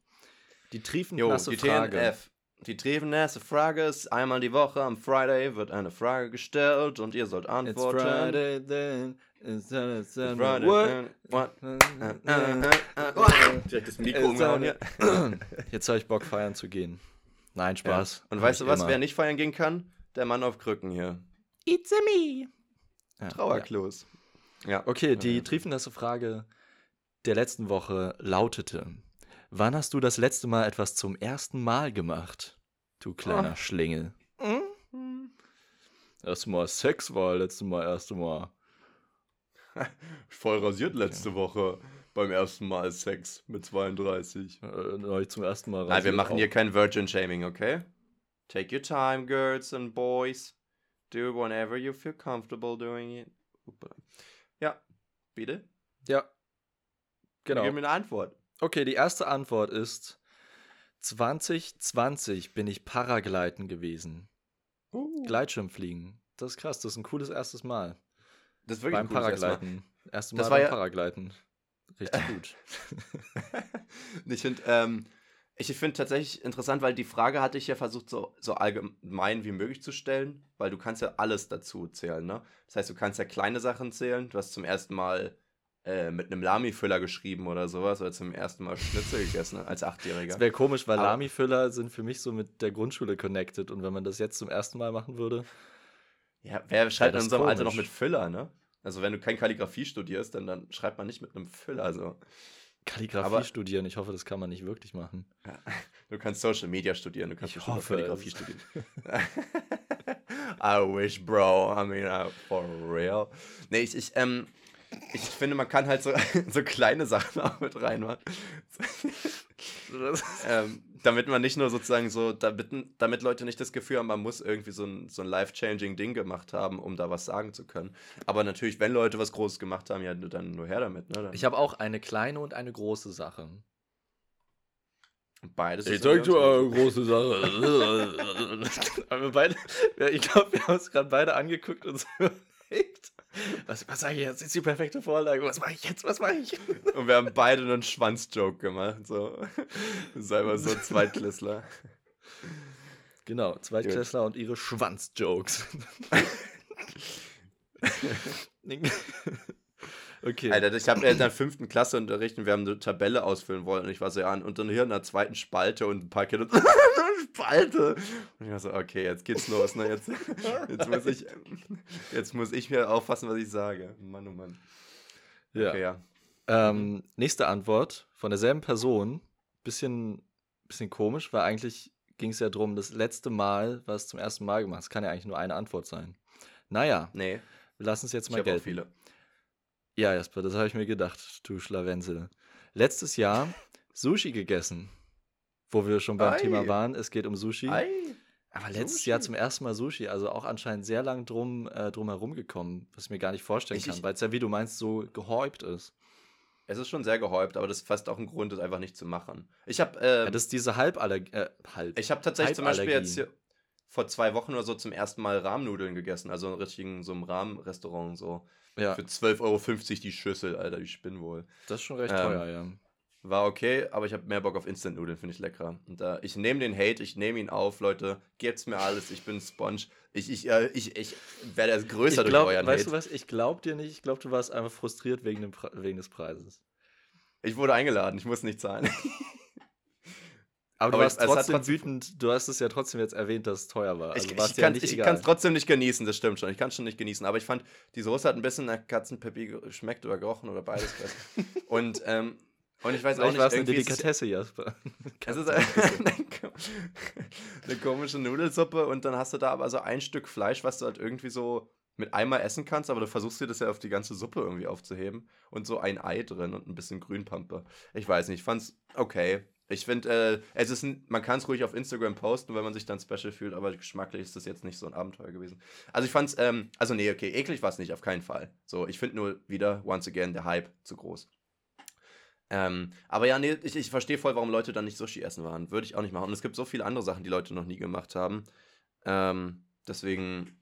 Die Jo, triefennasse die Frage. TNF. Die triefennasse Frage ist, einmal die Woche am Friday wird eine Frage gestellt und ihr sollt It's antworten. Friday then. It's. Friday, What? then, what? Direkt das Mikro It's umgehauen Jetzt habe ich Bock, feiern zu gehen. Nein, Spaß. Und Hab weißt du was, immer. wer nicht feiern gehen kann? Der Mann auf Krücken hier. It's a me. Ja, ja. Trauerklos. Ja. Okay, die Ja. triefennasse Frage der letzten Woche lautete: Wann hast du das letzte Mal etwas zum ersten Mal gemacht? Du kleiner Oh. Schlingel. Hm. Erst mal Sex war, letzte Mal, erste Mal. Voll rasiert letzte Woche beim ersten Mal Sex mit 32. Äh, neulich zum ersten Mal Nein, wir machen auch. hier kein Virgin-Shaming, okay? Take your time, girls and boys. Do whenever you feel comfortable doing it. Ja, bitte? Ja. Genau. Gib mir eine Antwort. Okay, die erste Antwort ist: 2020 bin ich Paragleiten gewesen. Uh, Gleitschirmfliegen. Das ist krass, das ist ein cooles erstes Mal. das ist wirklich beim ein cooles erstmal. Paragleiten. Erste Mal Das war beim ja- Paragleiten. Richtig gut. ich finde ähm, ich finde tatsächlich interessant, weil die Frage hatte ich ja versucht, so, so allgemein wie möglich zu stellen, weil du kannst ja alles dazu zählen, ne? Das heißt, du kannst ja kleine Sachen zählen. Du hast zum ersten Mal äh, mit einem Lami-Füller geschrieben oder sowas oder zum ersten Mal Schnitzel gegessen als Achtjähriger. Das wäre komisch, weil Lami-Füller sind für mich so mit der Grundschule connected. Und wenn man das jetzt zum ersten Mal machen würde, Ja, wer schreibt in unserem Alter noch komisch. mit Füller, ne? Also wenn du kein Kalligrafie studierst, dann, dann schreibt man nicht mit einem Füller so. Kalligrafie Aber- studieren, ich hoffe, das kann man nicht wirklich machen. Du kannst Social Media studieren, du kannst Ich hoffe Kalligrafie es. studieren. I wish, bro. I mean, uh, for real. Nee, ich, ich, ähm, ich finde, man kann halt so, so kleine Sachen auch mit reinmachen. ähm, damit man nicht nur sozusagen so, damit, damit Leute nicht das Gefühl haben, man muss irgendwie so ein, so ein life-changing Ding gemacht haben, um da was sagen zu können. Aber natürlich, wenn Leute was Großes gemacht haben, ja, dann nur her damit. Ne? Dann, Ich habe auch eine kleine und eine große Sache. Beides Ich ist zeig dir irgendwie eine große Sache. Aber wir beide, ja, ich glaube, wir haben uns gerade beide angeguckt und so überlegt. Was, was sage ich jetzt? Das ist die perfekte Vorlage. Was mache ich jetzt? Was mache ich? Und wir haben beide einen Schwanz-Joke gemacht. So. Selber so Zweitklässler. Genau, Zweitklässler und ihre Schwanz-Jokes. okay. Alter, ich habe in der fünften Klasse Unterricht und wir haben eine Tabelle ausfüllen wollen und ich war so, ja, und dann hier in der zweiten Spalte und ein paar Kinder, Spalte. Und ich war so, okay, jetzt geht's los, ne, jetzt, jetzt muss ich, jetzt muss ich mir aufpassen, was ich sage. Mann, oh Mann. ja. Okay, ja. Ähm, nächste Antwort von derselben Person. Bisschen, bisschen komisch, weil eigentlich ging es ja darum, das letzte Mal, was zum ersten Mal gemacht. Das kann ja eigentlich nur eine Antwort sein. Naja, Nee, wir lassen es jetzt ich mal auch gelten. viele. Ja, Jasper, das habe ich mir gedacht, du Schlawenzel. Letztes Jahr Sushi gegessen. Wo wir schon beim Ei. Thema waren, es geht um Sushi. Ei. Aber letztes Sushi. Jahr zum ersten Mal Sushi, also auch anscheinend sehr lang drum, äh, drum herum gekommen, was ich mir gar nicht vorstellen Ich- kann, weil es ja, wie du meinst, so gehäubt ist. Es ist schon sehr gehäubt, aber das ist fast auch ein Grund, das einfach nicht zu machen. Ich habe äh, Ja, das ist diese Halballergie. Äh, halb. Ich habe tatsächlich zum Beispiel jetzt hier vor zwei Wochen oder so zum ersten Mal Rahmnudeln gegessen. Also in richtigen, so einem Rahmenrestaurant so. Ja, Für 12,50 Euro die Schüssel, Alter, die spinnen wohl. das ist schon recht ähm, teuer, ja. War okay, aber ich habe mehr Bock auf Instant-Nudeln, finde ich leckerer. Und äh, ich nehme den Hate, ich nehme ihn auf, Leute. Gebt's mir alles, ich bin Sponge. Ich, ich, äh, ich, ich werde erst größer Ich glaub, durch euren weißt du Hate. was, ich glaube dir nicht, ich glaube, du warst einfach frustriert wegen, dem Pre wegen des Preises. Ich wurde eingeladen, ich muss nicht zahlen. Aber du Aber warst es hat trotzdem trotzdem- wütend, du hast es ja trotzdem jetzt erwähnt, dass es teuer war. Also ich ja kann es trotzdem nicht genießen, das stimmt schon. Ich kann es schon nicht genießen. Aber ich fand, die Soße hat ein bisschen nach Katzenpeppi geschmeckt oder gerochen oder beides. und, ähm, und ich weiß auch Vielleicht nicht, war es eine es- Delikatesse, Jasper. Es ist eine komische Nudelsuppe und dann hast du da aber so ein Stück Fleisch, was du halt irgendwie so mit einmal essen kannst, aber du versuchst dir das ja auf die ganze Suppe irgendwie aufzuheben und so ein Ei drin und ein bisschen Grünpampe. Ich weiß nicht, ich fand's okay. Ich finde, äh, es ist man kann es ruhig auf Instagram posten, wenn man sich dann special fühlt, aber geschmacklich ist das jetzt nicht so ein Abenteuer gewesen. Also ich fand's, ähm, also nee, okay, eklig war es nicht, auf keinen Fall. So, ich finde nur wieder, once again, der Hype zu groß. Ähm, aber ja, nee, ich, ich verstehe voll, warum Leute dann nicht Sushi essen waren. Würde ich auch nicht machen. Und es gibt so viele andere Sachen, die Leute noch nie gemacht haben. Ähm, deswegen,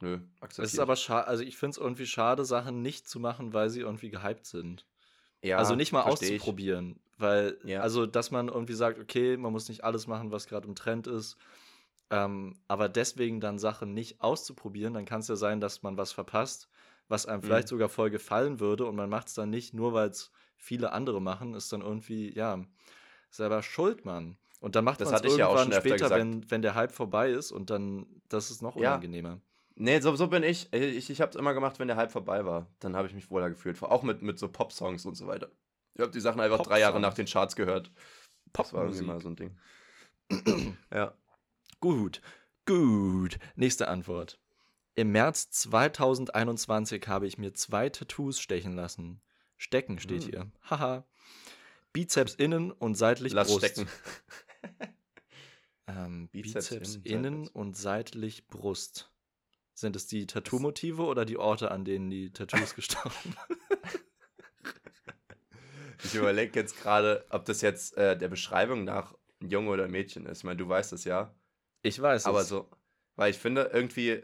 nö, akzeptiere Es ist aber schade, also ich finde es irgendwie schade, Sachen nicht zu machen, weil sie irgendwie gehypt sind. ja, also nicht mal auszuprobieren. Weil, Ja. also, dass man irgendwie sagt, okay, man muss nicht alles machen, was gerade im Trend ist. Ähm, aber deswegen dann Sachen nicht auszuprobieren, dann kann es ja sein, dass man was verpasst, was einem vielleicht Mhm. sogar voll gefallen würde und man macht es dann nicht, nur weil es viele andere machen, ist dann irgendwie, ja, selber schuld, Mann. Und dann macht Das man es ja irgendwann schon öfter später, wenn, wenn der Hype vorbei ist und dann, das ist noch Ja. unangenehmer. Nee, so, so bin ich. Ich, ich habe es immer gemacht, wenn der Hype vorbei war. Dann habe ich mich wohler gefühlt. Auch mit, mit so Pop-Songs und so weiter. Ich habe die Sachen einfach drei Jahre nach den Charts gehört. Das war irgendwie mal so ein Ding. ja. Gut, gut. Nächste Antwort. Im März 2021 habe ich mir zwei Tattoos stechen lassen. Stecken steht Hm. hier. Haha. Bizeps innen und seitlich Lass Brust. stecken. Ähm, Bizeps Bizeps, innen, innen und seitlich Brust. Sind es die Tattoo-Motive oder die Orte, an denen die Tattoos gestochen Ich überlege jetzt gerade, ob das jetzt äh, der Beschreibung nach ein Junge oder ein Mädchen ist. Ich meine, du weißt es ja. Ich weiß Aber es. so, weil ich finde, irgendwie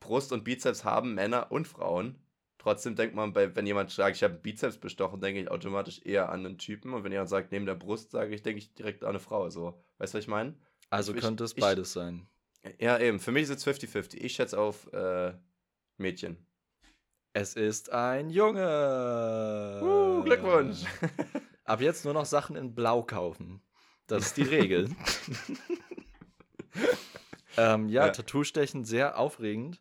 Brust und Bizeps haben Männer und Frauen. Trotzdem denkt man, bei, wenn jemand sagt, ich habe einen Bizeps bestochen, denke ich automatisch eher an einen Typen. Und wenn jemand sagt, neben der Brust, sage ich, denke ich direkt an eine Frau. So, weißt du, was ich meine? Also ich- könnte es ich- beides sein. Ja, eben. Für mich ist es 50-50. Ich schätze auf äh, Mädchen. Es ist ein Junge. Uh, Glückwunsch. Ab jetzt nur noch Sachen in Blau kaufen. Das ist die Regel. ähm, ja, Ja. Tattoo-Stechen sehr aufregend.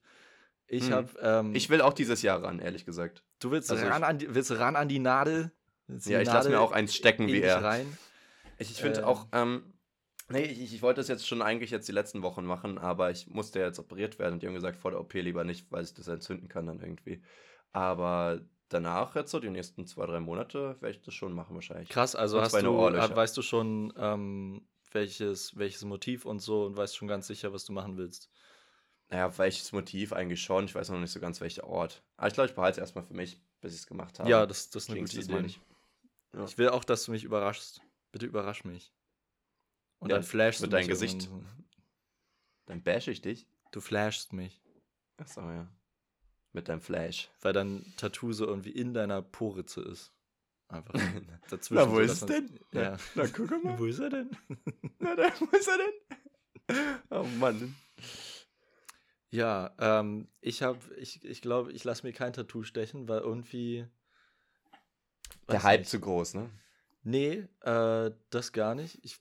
Ich Hm. habe. Ähm, Ich will auch dieses Jahr ran, ehrlich gesagt. du willst, also ran an die, willst ran an die Nadel? Die Ja, ich lasse mir auch eins stecken wie er. rein? Ich, ich finde Ähm. auch, ähm, nee, ich, ich wollte das jetzt schon eigentlich jetzt die letzten Wochen machen, aber ich musste ja jetzt operiert werden und die haben gesagt, vor der OP lieber nicht, weil ich das entzünden kann dann irgendwie. Aber danach, jetzt so die nächsten zwei, drei Monate, werde ich das schon machen wahrscheinlich. Krass, also Und hast du, Ohrlöcher. hab- weißt du schon, ähm, welches, welches Motiv und so und weißt schon ganz sicher, was du machen willst. Naja, welches Motiv eigentlich schon, ich weiß noch nicht so ganz welcher Ort. Aber ich glaube, ich behalte es erstmal für mich, bis ich es gemacht habe. Ja, das, das ist eine Jinx gute Idee. Ja. Ich will auch, dass du mich überraschst. Bitte überrasch mich. Und Ja, dann flashst mit du deinem mich Gesicht. so. Dann bash ich dich. Du flashst mich, Achso, ja. Mit deinem Flash. weil dein Tattoo so irgendwie in deiner Poritze ist. Einfach dazwischen. Na, wo so, ist es denn? Ja. Na, guck mal. Wo ist er denn? Na, da, wo ist er denn? Oh Mann. Ja, ähm, ich habe, ich, ich glaube, ich lasse mir kein Tattoo stechen, weil irgendwie. Der Hype nicht. zu groß, ne? Nee, äh, das gar nicht. Ich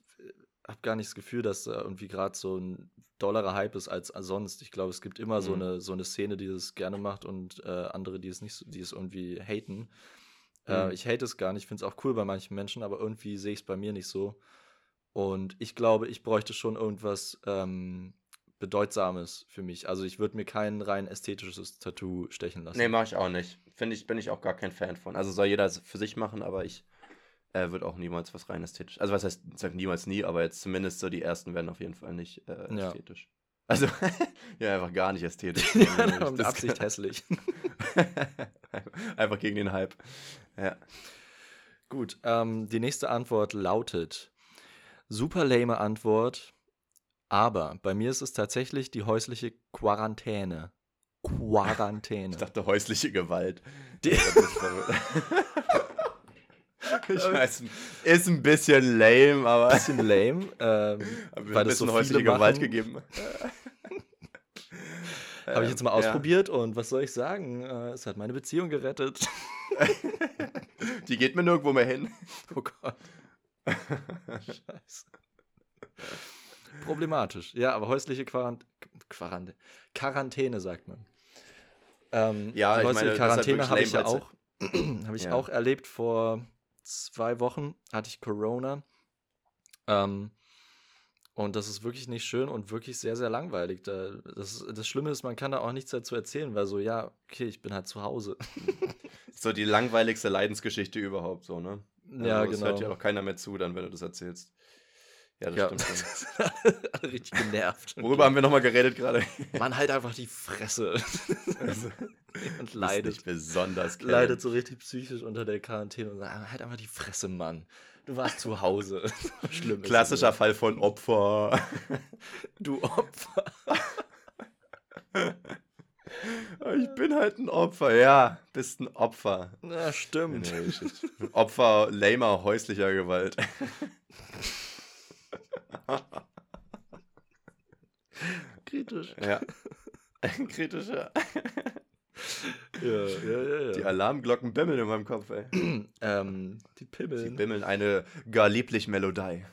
habe gar nicht das Gefühl, dass da irgendwie gerade so ein dollerer Hype ist als sonst. Ich glaube, es gibt immer so Mhm. eine so eine Szene, die das gerne macht und äh, andere, die es nicht, so, die es irgendwie haten. Äh, Mhm. ich hate es gar nicht. Ich finde es auch cool bei manchen Menschen, aber irgendwie sehe ich es bei mir nicht so. Und ich glaube, ich bräuchte schon irgendwas ähm, Bedeutsames für mich. Also ich würde mir kein rein ästhetisches Tattoo stechen lassen. Nee, mache ich auch nicht. Finde ich, bin ich auch gar kein Fan von. Also soll jeder für sich machen, aber ich äh, würde auch niemals was rein ästhetisch. Also was heißt, ich sag niemals nie, aber jetzt zumindest so die ersten werden auf jeden Fall nicht äh, Ja. ästhetisch. Also, ja, einfach gar nicht ästhetisch. ja, Das- mit Absicht hässlich. einfach gegen den Hype. Ja. Gut, ähm, die nächste Antwort lautet: Super lame Antwort, aber bei mir ist es tatsächlich die häusliche Quarantäne. Quarantäne. Ich dachte häusliche Gewalt. Die- ich weiß, ist ein bisschen lame, aber bisschen lame, ähm, aber weil ein das so häusliche Gewalt gegeben. Habe ich jetzt mal Ähm, ja. ausprobiert und was soll ich sagen? Äh, es hat meine Beziehung gerettet. Die geht mir nirgendwo mehr hin. Oh Gott. Scheiße. Problematisch. Ja, aber häusliche Quarant Quarant Quarantäne, sagt man. Ähm, Ja, ich häusliche meine, halt Quarantäne habe ich ja auch, habe ich Ja. auch erlebt vor zwei Wochen hatte ich Corona. Ähm, und das ist wirklich nicht schön und wirklich sehr, sehr langweilig. Da, das, das Schlimme ist, man kann da auch nichts dazu erzählen, weil so, ja, okay, ich bin halt zu Hause. So die langweiligste Leidensgeschichte überhaupt, so, ne? Ja, Also, Es hört genau. ja auch keiner mehr zu, dann, wenn du das erzählst. Ja, das Ja. stimmt schon. Alle richtig genervt. Worüber haben wir nochmal geredet gerade? Man halt einfach die Fresse. Also, und leidet. Nicht besonders Kevin. Leidet so richtig psychisch unter der Quarantäne und sagt, halt einfach die Fresse, Mann. Du warst zu Hause. Schlimm. ist Klassischer. Fall von Opfer. Du Opfer. Ich bin halt ein Opfer, ja. Bist ein Opfer. Na, stimmt. Nee. Opfer lamer häuslicher Gewalt. Kritisch. Ja. Kritischer. Ja, ja, ja. ja. Die Alarmglocken bimmeln in meinem Kopf, ey. ähm, die Sie Pimmeln. bimmeln eine gar lieblich Melodie.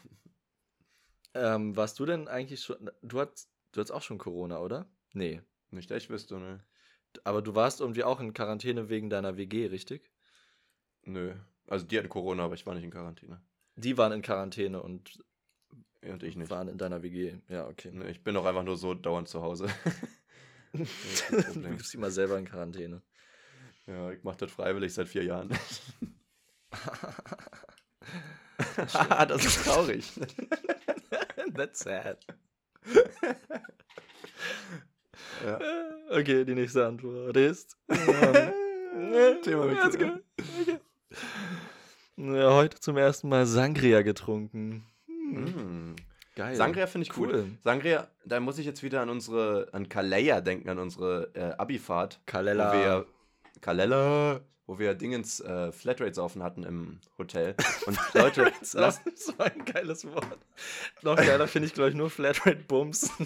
Ähm, warst du denn eigentlich schon. Du hattest, du hattest auch schon Corona, oder? Nee. Nicht echt wüsste, ne? Aber du warst irgendwie auch in Quarantäne wegen deiner WG, richtig? Nö. Also die hatten Corona, aber ich war nicht in Quarantäne. Die waren in Quarantäne und Ja, Und ich nicht. waren in deiner WG. Ja, okay. Nee, ich bin doch einfach nur so dauernd zu Hause. ist du gibst die mal selber in Quarantäne. ja, ich mache das freiwillig seit vier Jahren. das ist traurig. That's sad. Ja. Okay, die nächste Antwort ist. Ähm, Thema let's go. Okay. Ja, heute zum ersten Mal Sangria getrunken. Hm, Mm. Geil. Sangria finde ich Cool. cool. Sangria, da muss ich jetzt wieder an unsere, an Kalea denken, an unsere äh, Abifahrt. Kalella. Wo wir, Kalella, wo wir Dingens äh, Flatrate saufen hatten im Hotel. Und Leute, lasst, das war ein geiles Wort. Noch geiler finde ich, glaube ich, nur Flatrate Bums.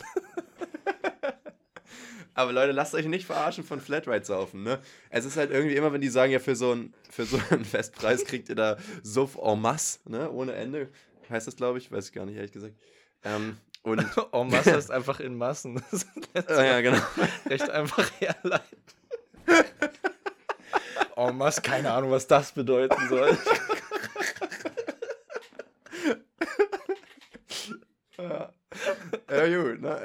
aber Leute, lasst euch nicht verarschen von Flatrate saufen, ne? Es ist halt irgendwie immer, wenn die sagen, ja, für so, ein, für so einen Festpreis kriegt ihr da Suff en masse, ne? Ohne Ende. Heißt das, glaube ich, weiß ich gar nicht, ehrlich gesagt. Ähm, und, En masse heißt einfach in Massen. Das lässt äh, ja, genau. recht einfach herleiten. En masse, keine Ahnung, was das bedeuten soll. Ja, ja gut, ne?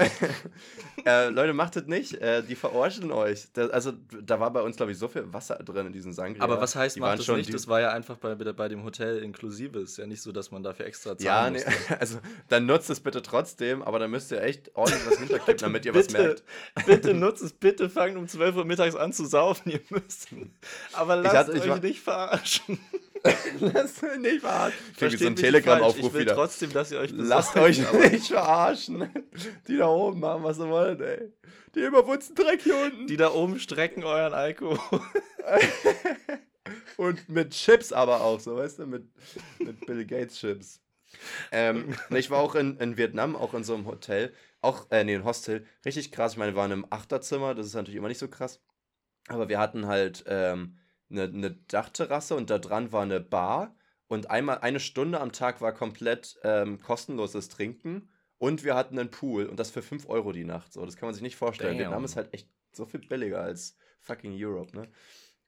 äh, Leute, macht das nicht. Äh, die verarschen euch. Da, also, da war bei uns, glaube ich, so viel Wasser drin in diesen Sangria. Aber was heißt, Die macht das schon nicht? Das war ja einfach bei, bei dem Hotel inklusive. Ist ja nicht so, dass man dafür extra Ja, zahlen nee, musste. also dann nutzt es bitte trotzdem, aber dann müsst ihr echt ordentlich was hinterkippen, damit ihr was bitte, merkt. bitte nutzt es, bitte fangt um 12 Uhr mittags an zu saufen, ihr müsst. Aber lasst hatte- ich euch war- nicht verarschen. Lasst euch nicht verarschen. Ich so Versteht einen Telegram-Aufruf Ich will wieder. trotzdem, dass ihr euch Lasst euch nicht verarschen. Die da oben machen, was sie wollen, ey. Die überwurzten Dreck hier unten. Die da oben strecken euren Alkohol. Und mit Chips aber auch, so weißt du, mit, mit Bill Gates Chips. Ähm, ich war auch in, in Vietnam, auch in so einem Hotel, auch, äh, nee, ein Hostel, richtig krass. Ich meine, wir waren im Achterzimmer, das ist natürlich immer nicht so krass. Aber wir hatten halt ähm, eine, eine Dachterrasse und da dran war eine Bar und einmal eine Stunde am Tag war komplett ähm, kostenloses Trinken und wir hatten einen Pool und das für 5 Euro die Nacht. So, das kann man sich nicht vorstellen. Damn. Vietnam ist halt echt so viel billiger als fucking Europe, ne?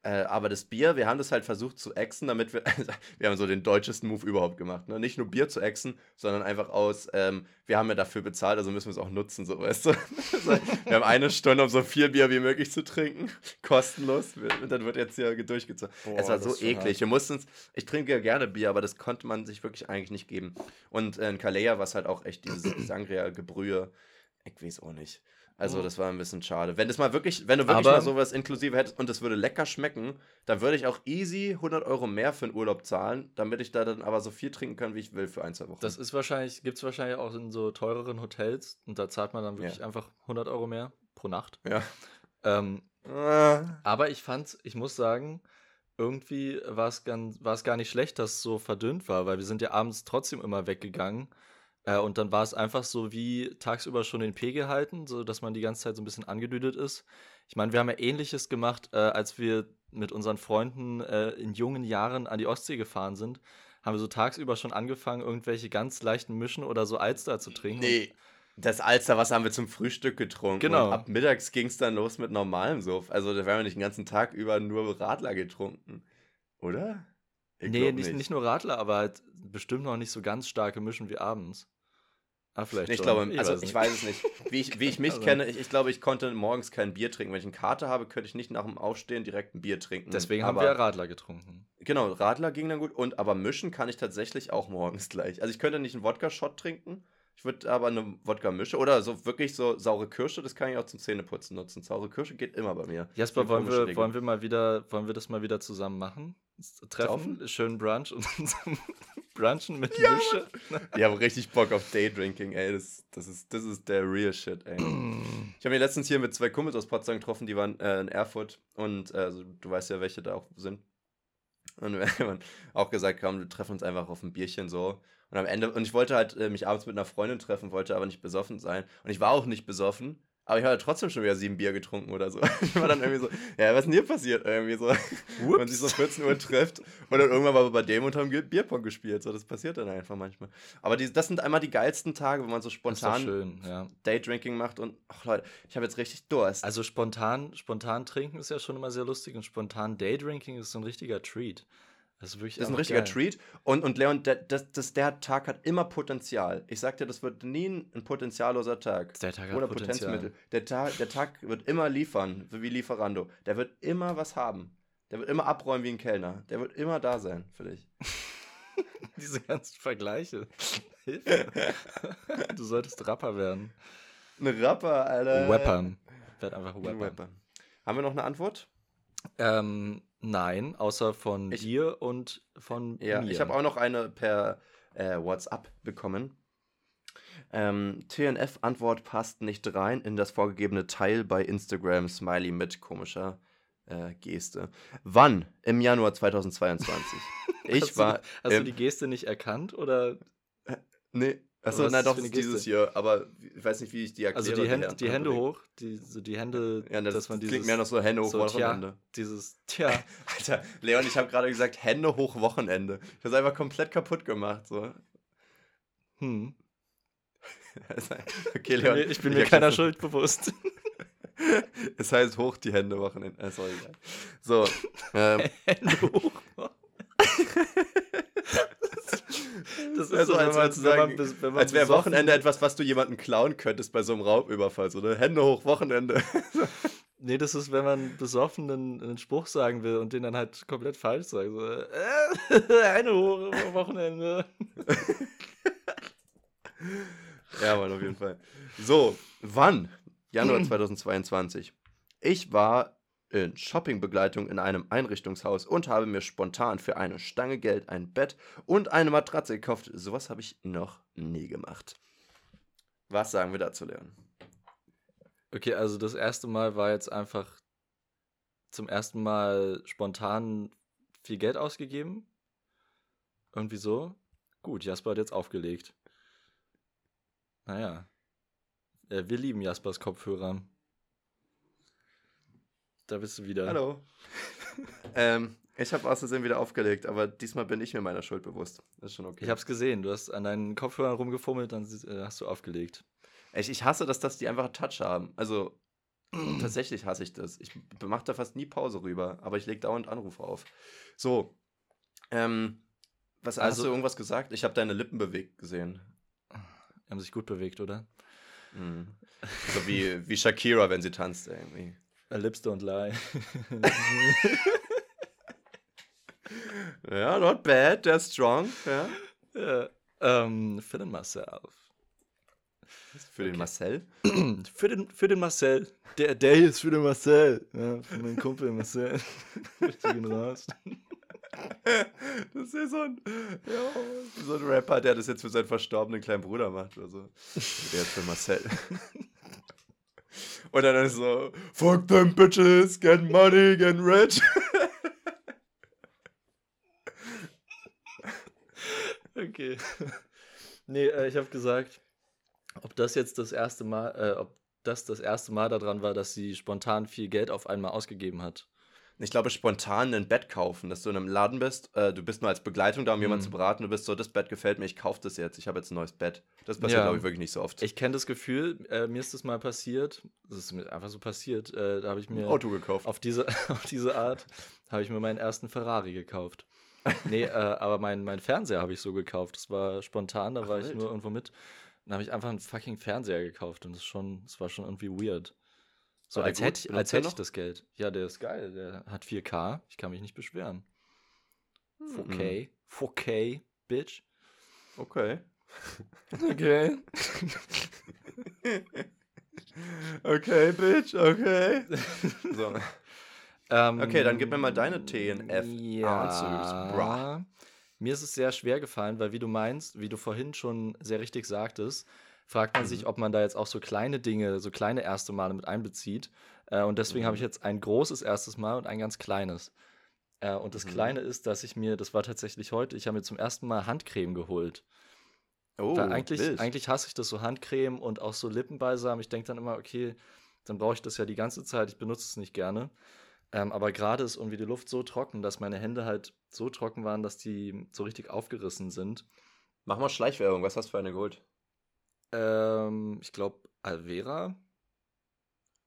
Äh, aber das Bier, wir haben das halt versucht zu exen, damit wir, wir haben so den deutschesten Move überhaupt gemacht. Ne? Nicht nur Bier zu exen, sondern einfach aus, ähm, wir haben ja dafür bezahlt, also müssen wir es auch nutzen, so weißt du. Also, wir haben eine Stunde, um so viel Bier wie möglich zu trinken, kostenlos. Und dann wird jetzt hier durchgezogen. Boah, es war so eklig. Wir mussten ich trinke ja gerne Bier, aber das konnte man sich wirklich eigentlich nicht geben. Und äh, in Kalea war es halt auch echt dieses Sangria-Gebrühe. Ich weiß auch nicht. Also, Mhm. das war ein bisschen schade. Wenn das mal wirklich, wenn du wirklich Aber- mal sowas inklusive hättest und es würde lecker schmecken, dann würde ich auch easy 100 Euro mehr für den Urlaub zahlen, damit ich da dann aber so viel trinken kann, wie ich will für ein, zwei Wochen. Das ist wahrscheinlich, gibt es wahrscheinlich auch in so teureren Hotels und da zahlt man dann wirklich Ja. einfach 100 Euro mehr pro Nacht. ja. Ähm, Äh, aber ich fand's, ich muss sagen, irgendwie war es ganz- war es gar nicht schlecht, dass es so verdünnt war, weil wir sind ja abends trotzdem immer weggegangen. Äh, und dann war es einfach so wie tagsüber schon den Pegel halten, so dass man die ganze Zeit so ein bisschen angedüdelt ist. Ich meine, wir haben ja ähnliches gemacht, äh, als wir mit unseren Freunden äh, in jungen Jahren an die Ostsee gefahren sind. Haben wir so tagsüber schon angefangen, irgendwelche ganz leichten Mischen oder so Alster zu trinken. nee. Das Alsterwasser haben wir zum Frühstück getrunken. Genau. Und ab mittags ging es dann los mit normalem Suff. Also, da werden wir nicht den ganzen Tag über nur Radler getrunken. Oder? Ich nee, glaub nicht, nicht nur Radler, aber halt bestimmt noch nicht so ganz starke Mischen wie abends. Ah, vielleicht Ich schon. glaube, also weiß ich weiß es nicht. Wie ich, wie ich mich Also- kenne, ich, ich glaube, ich konnte morgens kein Bier trinken. Wenn ich eine Karte habe, könnte ich nicht nach dem Aufstehen direkt ein Bier trinken. Deswegen aber, haben wir Radler getrunken. Genau, Radler ging dann gut. Und aber mischen kann ich tatsächlich auch morgens gleich. Also ich könnte nicht einen Wodka-Shot trinken. Ich würde aber eine Wodka-Mische oder so wirklich so saure Kirsche, das kann ich auch zum Zähneputzen nutzen. Saure Kirsche geht immer bei mir. Jasper, wollen wir, wollen wir mal wieder, wollen wir das mal wieder zusammen machen? S- Treffen, Saufen? schön Brunch und Brunchen mit Ja, Mische. Ich habe richtig Bock auf Daydrinking, ey. Das, das, ist, das ist der real shit, ey. Ich habe mich letztens hier mit zwei Kumpels aus Potsdam getroffen, die waren äh, in Erfurt und äh, also, du weißt ja, welche da auch sind. Und wir haben auch gesagt, komm, wir treffen uns einfach auf ein Bierchen so. Und am Ende, und ich wollte halt äh, mich abends mit einer Freundin treffen, wollte aber nicht besoffen sein. Und ich war auch nicht besoffen, aber ich habe trotzdem schon wieder sieben Bier getrunken oder so. Ich war dann irgendwie so, ja, was ist denn hier passiert? Irgendwie so, man sich so 14 Uhr trifft und dann irgendwann wir bei dem und haben Bierpong gespielt. So, das passiert dann einfach manchmal. Aber die, das sind einmal die geilsten Tage, wenn man so spontan schön, ja. Daydrinking macht und, ach Leute, ich habe jetzt richtig Durst. Also spontan, spontan trinken ist ja schon immer sehr lustig und spontan Daydrinking ist so ein richtiger Treat. Das ist wirklich Das ist ein richtiger geil. Treat. Und, und Leon, der, das, das, der Tag hat immer Potenzial. Ich sag dir, das wird nie ein, potenzialloser Tag. Der Tag hat Oder Potenzial. Potenzmittel. Der Tag, der Tag wird immer liefern, wie Lieferando. Der wird immer was haben. Der wird immer abräumen wie ein Kellner. Der wird immer da sein für dich. Diese ganzen Vergleiche. Hilfe. du solltest Rapper werden. Ein Rapper, Alter. Rapper. Werd einfach Ein Rapper. Rapper. Haben wir noch eine Antwort? Ähm, nein, außer von Ich- dir und von Ja, mir. ich habe auch noch eine per äh, WhatsApp bekommen. Ähm, TNF-Antwort passt nicht rein in das vorgegebene Teil bei Instagram Smiley mit komischer äh, Geste. Wann? Im Januar 2022. Ich hast war. Du, die- hast du im- die Geste nicht erkannt oder? Nee. Achso, ist doch, das dieses hier, aber ich weiß nicht, wie ich die erkläre. Also die, Hände, Hand- die Hände hoch, die, so die Hände, Ja, das, dass man klingt dieses, mehr noch so Hände hoch so, tja, Wochenende. dieses, tja, Alter, Leon, ich habe gerade gesagt, Hände hoch Wochenende. Ich habe es einfach komplett kaputt gemacht. So. hm. okay, Ich bin Leon. mir, ich bin mir keiner Schuld bewusst. Es heißt hoch die Hände Wochenende. Äh, sorry. So. Ähm, Hände hoch. Das ist Also so, als- als man, sagen- man als wäre Wochenende etwas, was du jemanden klauen könntest bei so einem Raubüberfall. So, ne? Hände hoch, Wochenende. Nee, das ist, wenn man besoffen einen, einen Spruch sagen will und den dann halt komplett falsch sagt. So, äh, eine hohe Wochenende. ja, Mann, auf jeden Fall. So, wann? Januar 2022. Ich war in Shoppingbegleitung in einem Einrichtungshaus und habe mir spontan für eine Stange Geld ein Bett und eine Matratze gekauft. Sowas habe ich noch nie gemacht. Was sagen wir dazu, Leon? Okay, also das erste Mal war jetzt einfach zum ersten Mal spontan viel Geld ausgegeben. Irgendwie so. Gut, Jasper hat jetzt aufgelegt. Naja. Wir lieben Jaspers Kopfhörer. Da bist du wieder. Hallo. ähm, ich habe aus Versehen wieder aufgelegt, aber diesmal bin ich mir meiner Schuld bewusst. Das ist schon okay. Ich habe es gesehen. Du hast an deinen Kopfhörern rumgefummelt, dann äh, hast du aufgelegt. Ich, ich hasse das, dass die einfach einen Touch haben. Also, tatsächlich hasse ich das. Ich mache da fast nie Pause rüber, aber ich lege dauernd Anrufe auf. So. Ähm, was, also, hast du irgendwas gesagt? Ich habe deine Lippen bewegt gesehen. Die haben sich gut bewegt, oder? Mhm. So wie, wie Shakira, wenn sie tanzt, irgendwie. Lips don't lie. ja, not bad, they're strong. Ja. ja ähm, für den Marcel. Für den Marcel? für, den, für den Marcel. Der, der hier ist für den Marcel. Ja, für meinen Kumpel Marcel. Richtig ihn raus. Das ist so ein, ja, so ein Rapper, der das jetzt für seinen verstorbenen kleinen Bruder macht oder so. Der ist für Marcel. Und dann ist so, fuck them bitches, get money, get rich. okay. Nee, äh, ich habe gesagt, ob das jetzt das erste Mal, äh, ob das das erste Mal daran war, dass sie spontan viel Geld auf einmal ausgegeben hat. Ich glaube, spontan ein Bett kaufen, dass du in einem Laden bist, äh, du bist nur als Begleitung da, um mhm. jemanden zu beraten, du bist so, das Bett gefällt mir, ich kaufe das jetzt, ich habe jetzt ein neues Bett. Das passiert, ja. glaube ich, wirklich nicht so oft. Ich kenne das Gefühl, äh, mir ist das mal passiert, das ist mir einfach so passiert, äh, da habe ich mir... Ein Auto gekauft. Auf diese, auf diese Art habe ich mir meinen ersten Ferrari gekauft. nee, äh, aber mein, mein Fernseher habe ich so gekauft, das war spontan, da Ach, war wild. ich nur irgendwo mit. Dann habe ich einfach einen fucking Fernseher gekauft und das, schon, das war schon irgendwie weird. So, als hätte, ich, als hätte ich das Geld. Ja, der ist geil. Der hat 4K. Ich kann mich nicht beschweren. 4K. Hm. 4K, Bitch. Okay. Okay. okay, Bitch, okay. So. Ähm, okay, dann gib mir mal deine TNF ja, Answers, Mir ist es sehr schwer gefallen, weil wie du meinst, wie du vorhin schon sehr richtig sagtest, fragt man sich, mhm. ob man da jetzt auch so kleine Dinge, so kleine erste Male mit einbezieht. Äh, und deswegen mhm. habe ich jetzt ein großes erstes Mal und ein ganz kleines. Äh, und das mhm. Kleine ist, dass ich mir, das war tatsächlich heute, ich habe mir zum ersten Mal Handcreme geholt. Oh, Weil eigentlich, eigentlich hasse ich das so Handcreme und auch so Lippenbalsam. Ich denke dann immer, okay, dann brauche ich das ja die ganze Zeit. Ich benutze es nicht gerne. Ähm, aber gerade ist irgendwie die Luft so trocken, dass meine Hände halt so trocken waren, dass die so richtig aufgerissen sind. Mach mal Schleichwerbung. Was hast du für eine geholt? Ähm, ich glaube Alvera.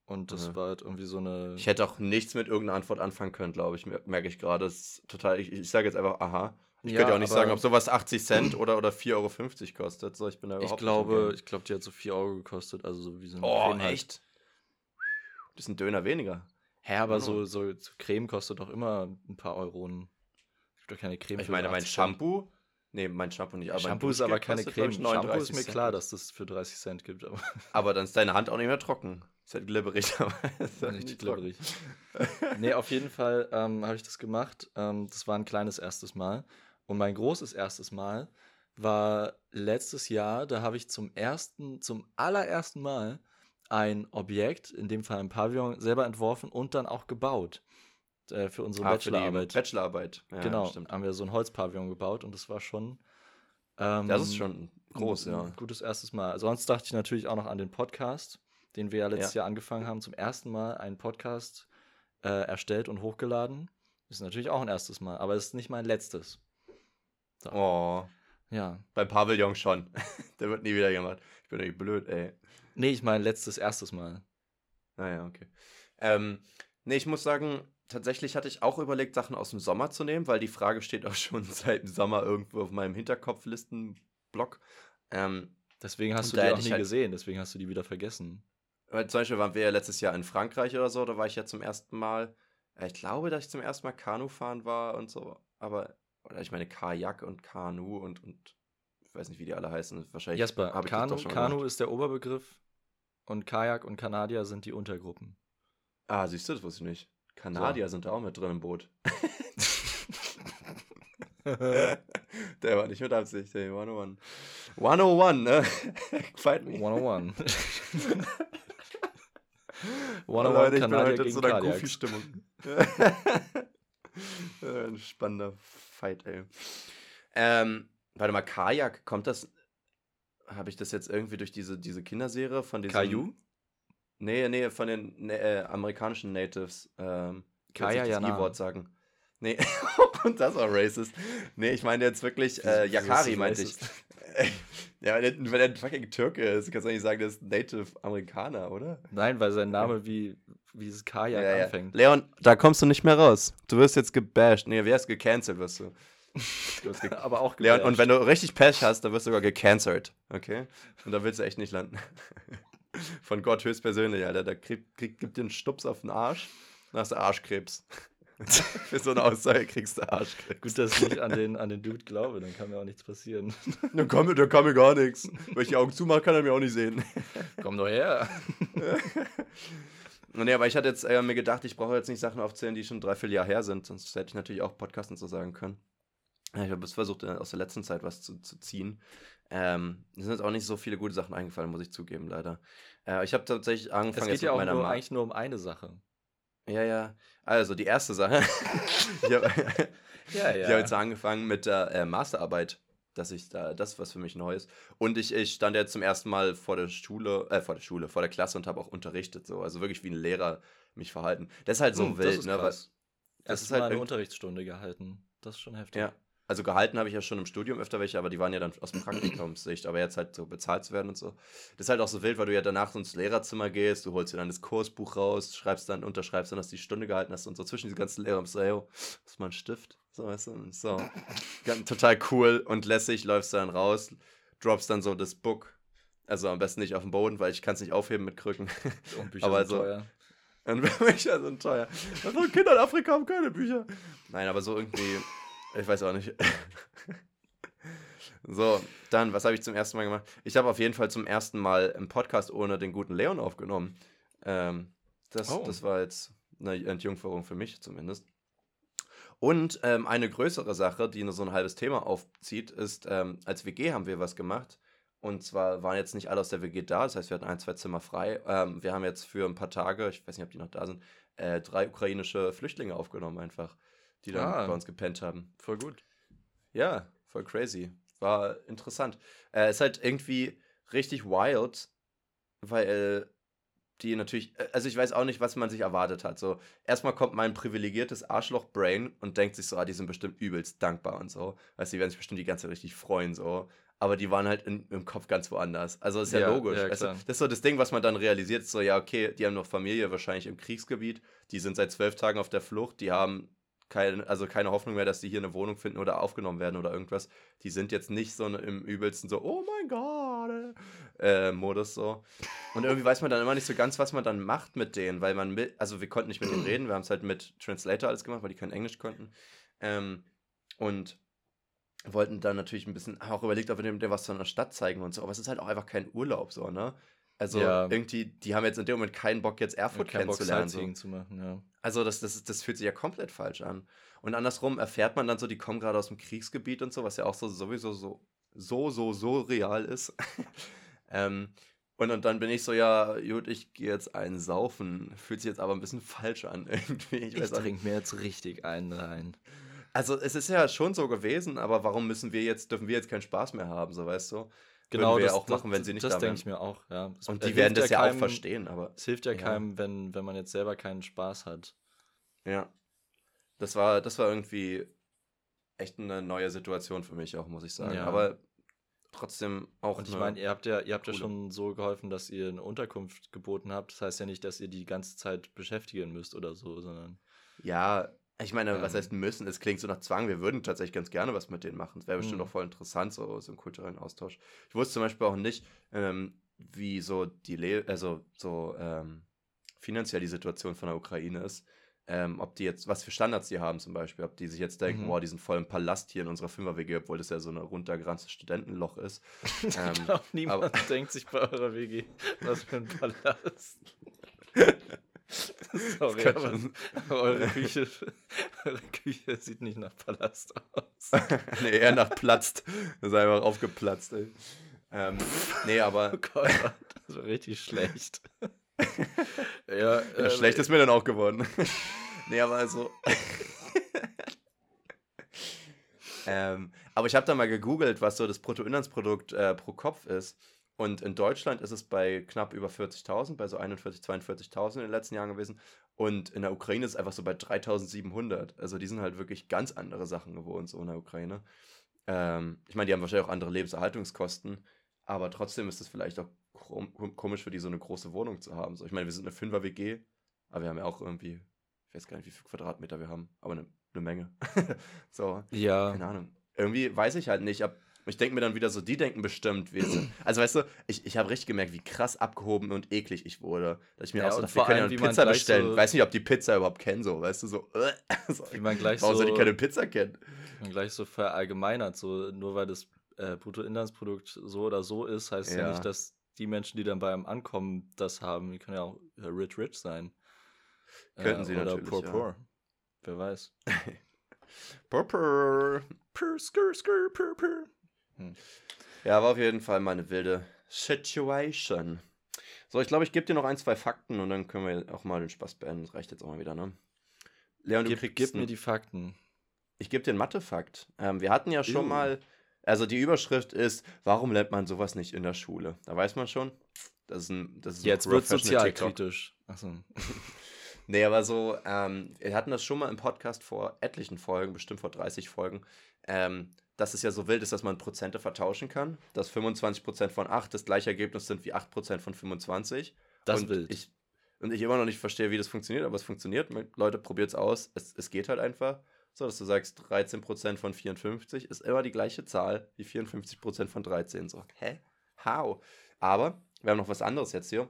Und das mhm. war halt irgendwie so eine. Ich hätte auch nichts mit irgendeiner Antwort anfangen können, glaube ich. Merke ich gerade. total. Ich, ich sage jetzt einfach, aha. Ich ja, könnte ja auch nicht sagen, ob sowas 80 Cent oder, oder 4,50 Euro kostet. So, ich bin da überhaupt ich glaube, Ich glaube, die hat so 4 Euro gekostet. Also so wie so eine Oh, Creme halt. echt? Halt. Das ist ein Döner weniger. Hä, aber oh. so, so, so, Creme kostet doch immer ein paar Euro. Es gibt doch keine Creme Ich meine, mein Shampoo Nee, mein Shampoo nicht. Aber Shampoo ist aber keine Creme. Shampoo ist mir klar, dass das für 30 Cent gibt. Aber, aber dann ist deine Hand auch nicht mehr trocken. Ist halt glibberig. Aber ist halt nicht glibberig. nee, auf jeden Fall ähm, habe ich das gemacht. Ähm, das war ein kleines erstes Mal. Und mein großes erstes Mal war letztes Jahr. Da habe ich zum ersten, zum allerersten Mal ein Objekt, in dem Fall ein Pavillon, selber entworfen und dann auch gebaut äh, für unsere ah, Bachelorarbeit. Für Bachelorarbeit. Ja, genau, stimmt. haben wir so ein Holzpavillon gebaut und das war schon. Ähm, das ist schon groß, ein, ja. Ein gutes erstes Mal. Sonst dachte ich natürlich auch noch an den Podcast, den wir ja letztes ja. Jahr angefangen haben. Zum ersten Mal einen Podcast äh, erstellt und hochgeladen. Ist natürlich auch ein erstes Mal, aber es ist nicht mein letztes. So. Oh. Ja. Beim Pavillon schon. Der wird nie wieder gemacht. Ich bin echt blöd, ey. Nee, ich meine letztes, erstes Mal. Naja, ah, okay. Ähm, nee, ich muss sagen, tatsächlich hatte ich auch überlegt, Sachen aus dem Sommer zu nehmen, weil die Frage steht auch schon seit dem Sommer irgendwo auf meinem Hinterkopflistenblock. Ähm, deswegen hast du die auch nie halt, gesehen, deswegen hast du die wieder vergessen. Weil zum Beispiel waren wir ja letztes Jahr in Frankreich oder so, da war ich ja zum ersten Mal, äh, ich glaube, dass ich zum ersten Mal Kanu fahren war und so, aber, oder ich meine Kajak und Kanu und, und ich weiß nicht, wie die alle heißen, wahrscheinlich. Jasper, Kanu, Kanu ist der Oberbegriff und Kajak und Kanadier sind die Untergruppen. Ah, siehst du, das wusste ich nicht. Kanadier so. sind da auch mit drin im Boot. Der war nicht mit Absicht, ey. 101. 101, ne? Fight me. 101. 101 Leute, ich bin heute in so einer Goofy-Stimmung. Ein spannender Fight, ey. Ähm, warte mal, Kajak, kommt das. Habe ich das jetzt irgendwie durch diese, diese Kinderserie von diesem. Caillou? Nee, nee, von den ne, äh, amerikanischen Natives. Ähm, Kajak, ja, das E-Wort sagen. Nee, und das war racist. Nee, ich meine jetzt wirklich, äh, Yakari meinte ich. ja, wenn er ein fucking Türke ist, kannst du nicht sagen, der ist Native Amerikaner, oder? Nein, weil sein Name wie, wie dieses Kajak ja, anfängt. Leon, da kommst du nicht mehr raus. Du wirst jetzt gebasht. Nee, wer ist gecancelt, wirst du. du ge Aber auch gebasht. Leon, und wenn du richtig Pech hast, dann wirst du sogar gecancelt. Okay? Und da willst du echt nicht landen. Von Gott höchstpersönlich, Alter. Da krieg, krieg, gibt dir einen Stups auf den Arsch, dann hast du Arschkrebs. Für so eine Aussage kriegst du Arschkrebs. Gut, dass ich nicht an den, an den Dude glaube, dann kann mir auch nichts passieren. Dann kann mir, dann kann mir gar nichts. Wenn ich die Augen zumache, kann er mir auch nicht sehen. Komm doch her. Nee, aber ich hatte jetzt äh, mir gedacht, ich brauche jetzt nicht Sachen aufzählen, die schon drei, vier Jahre her sind, sonst hätte ich natürlich auch Podcasten zu sagen können. Ich habe es versucht, äh, aus der letzten Zeit was zu, zu ziehen. Ähm, es sind jetzt auch nicht so viele gute Sachen eingefallen, muss ich zugeben, leider. Äh, ich habe tatsächlich angefangen. Es geht ja auch nur, eigentlich nur um eine Sache. Ja, ja. Also, die erste Sache. ich habe ja, ja. hab jetzt angefangen mit der äh, Masterarbeit, dass ich da, das was für mich neu ist. Und ich, ich stand jetzt zum ersten Mal vor der Schule, äh, vor der Schule, vor der Klasse und habe auch unterrichtet, so. Also wirklich wie ein Lehrer mich verhalten. Das ist halt so hm, wild, das ne? Was, das ist halt eine Unterrichtsstunde gehalten. Das ist schon heftig. Ja, also gehalten habe ich ja schon im Studium öfter welche, aber die waren ja dann aus Praktikumssicht. Aber jetzt halt so bezahlt zu werden und so. Das ist halt auch so wild, weil du ja danach ins Lehrerzimmer gehst, du holst dir dann das Kursbuch raus, schreibst dann, unterschreibst dann, dass du die Stunde gehalten hast und so zwischen diese ganzen Lehrer so, hey, ist mal ein Stift? So, weißt du? So. total cool und lässig, läufst dann raus, droppst dann so das Book. Also am besten nicht auf den Boden, weil ich kann es nicht aufheben mit Krücken. Und Bücher aber sind so, teuer. Und Bücher sind teuer. Also Kinder in Afrika haben keine Bücher. Nein, aber so irgendwie ich weiß auch nicht. so, dann, was habe ich zum ersten Mal gemacht? Ich habe auf jeden Fall zum ersten Mal einen Podcast ohne den guten Leon aufgenommen. Ähm, das, oh. das war jetzt eine Entjungferung für mich zumindest. Und ähm, eine größere Sache, die nur so ein halbes Thema aufzieht, ist, ähm, als WG haben wir was gemacht. Und zwar waren jetzt nicht alle aus der WG da, das heißt, wir hatten ein, zwei Zimmer frei. Ähm, wir haben jetzt für ein paar Tage, ich weiß nicht, ob die noch da sind, äh, drei ukrainische Flüchtlinge aufgenommen einfach die dann ah, bei uns gepennt haben. Voll gut. Ja, voll crazy. War interessant. Äh, ist halt irgendwie richtig wild, weil die natürlich, äh, also ich weiß auch nicht, was man sich erwartet hat. So, erstmal kommt mein privilegiertes Arschloch-Brain und denkt sich so, ah, die sind bestimmt übelst dankbar und so. Weißt du, die werden sich bestimmt die ganze Zeit richtig freuen, so. Aber die waren halt in, im Kopf ganz woanders. Also ist ja, ja logisch. Ja, du, das ist so das Ding, was man dann realisiert, so, ja, okay, die haben noch Familie wahrscheinlich im Kriegsgebiet, die sind seit zwölf Tagen auf der Flucht, die haben kein, also keine Hoffnung mehr, dass die hier eine Wohnung finden oder aufgenommen werden oder irgendwas. Die sind jetzt nicht so im übelsten so, oh mein Gott, äh, Modus so. Und irgendwie weiß man dann immer nicht so ganz, was man dann macht mit denen, weil man, mit, also wir konnten nicht mit denen reden, wir haben es halt mit Translator alles gemacht, weil die kein Englisch konnten. Ähm, und wollten dann natürlich ein bisschen, auch überlegt, ob wir dem was von der Stadt zeigen und so, aber es ist halt auch einfach kein Urlaub so, ne? Also ja. irgendwie, die haben jetzt in dem Moment keinen Bock, jetzt Erfurt ja, kennenzulernen. So. zu machen, ja. Also das, das, das fühlt sich ja komplett falsch an. Und andersrum erfährt man dann so, die kommen gerade aus dem Kriegsgebiet und so, was ja auch so sowieso so, so, so, so real ist. ähm, und, und dann bin ich so, ja, gut, ich gehe jetzt einen saufen. Fühlt sich jetzt aber ein bisschen falsch an irgendwie. Ich, ich trinke mir jetzt richtig einen rein. Also es ist ja schon so gewesen, aber warum müssen wir jetzt, dürfen wir jetzt keinen Spaß mehr haben, so weißt du? Genau, das, auch machen, wenn sie nicht das da Das denke ich mir auch, ja. Es und die werden das ja, keinem, auch verstehen, aber. Es hilft ja, ja, keinem, wenn, wenn man jetzt selber keinen Spaß hat. Ja. Das war, das war irgendwie echt eine neue Situation für mich auch, muss ich sagen. Ja. Aber trotzdem auch. Und ich meine, ihr habt ja, ihr habt ja schon so geholfen, dass ihr eine Unterkunft geboten habt. Das heißt ja nicht, dass ihr die ganze Zeit beschäftigen müsst oder so, sondern. Ja, ich meine, ähm, was heißt müssen? Es klingt so nach Zwang. Wir würden tatsächlich ganz gerne was mit denen machen. Es wäre bestimmt mhm. auch voll interessant, so, so einen kulturellen Austausch. Ich wusste zum Beispiel auch nicht, ähm, wie so die, Le also so ähm, finanziell die Situation von der Ukraine ist. Ähm, ob die jetzt, was für Standards die haben zum Beispiel, ob die sich jetzt denken, mhm. boah, die sind voll im Palast hier in unserer Fünfer-WG, obwohl das ja so ein runtergeranztes Studentenloch ist. ich ähm, glaube, niemand aber, denkt sich bei eurer WG, was für ein Palast. Sorry, schon- eure Küche, eure Küche sieht nicht nach Palast aus. nee, eher nach platzt. Das ist einfach aufgeplatzt, ey. Ähm, nee, aber Oh Gott, das war richtig schlecht. ja, Ja, äh, schlecht ist mir dann auch geworden. nee, aber also. ähm, aber ich habe da mal gegoogelt, was so das Bruttoinlandsprodukt äh, pro Kopf ist. Und in Deutschland ist es bei knapp über 40.000, bei so 41.000, 42.000 in den letzten Jahren gewesen. Und in der Ukraine ist es einfach so bei 3.700. Also die sind halt wirklich ganz andere Sachen gewohnt, so in der Ukraine. Ähm, ich meine, die haben wahrscheinlich auch andere Lebenserhaltungskosten. Aber trotzdem ist es vielleicht auch kom- komisch für die, so eine große Wohnung zu haben. So, ich meine, wir sind eine Fünfer-WG, aber wir haben ja auch irgendwie, ich weiß gar nicht, wie viele Quadratmeter wir haben, aber eine, eine Menge. so, ja, keine Ahnung. Irgendwie weiß ich halt nicht, ob, ich denke mir dann wieder so, die denken bestimmt, wir sind. Also weißt du, ich, ich habe richtig gemerkt, wie krass abgehoben und eklig ich wurde. Dass ich mir Ja, auch so dachte, wir können ja eine Pizza bestellen. so- weiß nicht, ob die Pizza überhaupt kennen, so, weißt du, so. so. wie man gleich Warum soll die so, keine Pizza kennen? man gleich so verallgemeinert, so nur weil das äh, Bruttoinlandsprodukt so oder so ist, heißt ja. Ja. nicht, dass die Menschen, die dann beim Ankommen das haben, die können ja auch äh, rich rich sein. Könnten sie oder natürlich, poor ja. poor. Wer weiß. Purple. Purr, skr, skr, purr, purr. Ja, war auf jeden Fall mal eine wilde Situation. So, ich glaube, ich gebe dir noch ein, zwei Fakten und dann können wir auch mal den Spaß beenden. Das reicht jetzt auch mal wieder, ne? Leon, du Gib, kriegst gib mir die Fakten. Ich gebe dir einen Mathefakt. Ähm, wir hatten ja schon Ew. mal, also die Überschrift ist, warum lernt man sowas nicht in der Schule? Da weiß man schon. Das ist ein, das ist Jetzt wird sozialkritisch. Achso. Nee, aber so, ähm, wir hatten das schon mal im Podcast vor etlichen Folgen, bestimmt vor 30 Folgen, ähm, dass es ja so wild ist, dass man Prozente vertauschen kann. Dass 25% von 8 das gleiche Ergebnis sind wie 8% von 25. Das und wild. Ich, und ich immer noch nicht verstehe, wie das funktioniert, aber es funktioniert. Leute, probiert es aus. Es, es geht halt einfach. So, dass du sagst, 13% von 54 ist immer die gleiche Zahl wie 54% von 13. So, hä? How? Aber wir haben noch was anderes jetzt hier.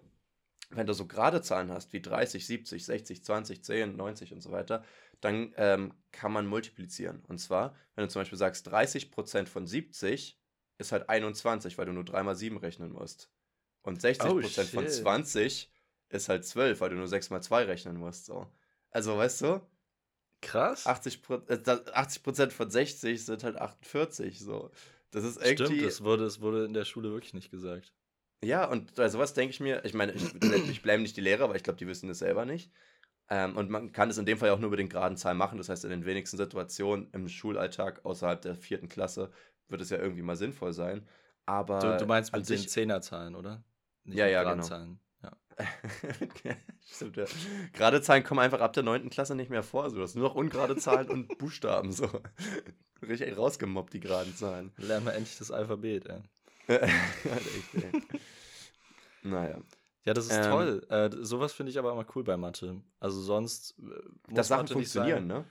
Wenn du so gerade Zahlen hast, wie 30, 70, 60, 20, 10, 90 und so weiter, dann ähm, kann man multiplizieren. Und zwar, wenn du zum Beispiel sagst, 30% von 70 ist halt 21, weil du nur 3 mal 7 rechnen musst. Und 60% Oh, von shit. 20 ist halt 12, weil du nur 6 mal 2 rechnen musst. So. Also, weißt du, Krass. 80%, Pro- äh, da- 80 von 60 sind halt 48. So. Das ist irgendwie. Stimmt, das wurde, das wurde in der Schule wirklich nicht gesagt. Ja, und bei sowas denke ich mir, ich meine, ich, ich blame nicht die Lehrer, aber ich glaube, die wissen das selber nicht. Ähm, und man kann es in dem Fall auch nur über den geraden Zahlen machen. Das heißt, in den wenigsten Situationen im Schulalltag außerhalb der vierten Klasse wird es ja irgendwie mal sinnvoll sein. Aber Du, du meinst mit den Zehnerzahlen, oder? Nicht Ja, mit ja, genau. Zahlen. Ja. Stimmt, ja. Gerade Zahlen kommen einfach ab der 9. Klasse nicht mehr vor. So. Das sind nur noch ungerade Zahlen und Buchstaben. So. Richtig rausgemobbt, die geraden Zahlen. Lernen wir endlich das Alphabet, ey. Echt, ey. naja. Ja, das ist Ähm, toll. Äh, sowas finde ich aber immer cool bei Mathe. Also sonst äh, Dass Sachen Mathe nicht funktionieren, sein. ne?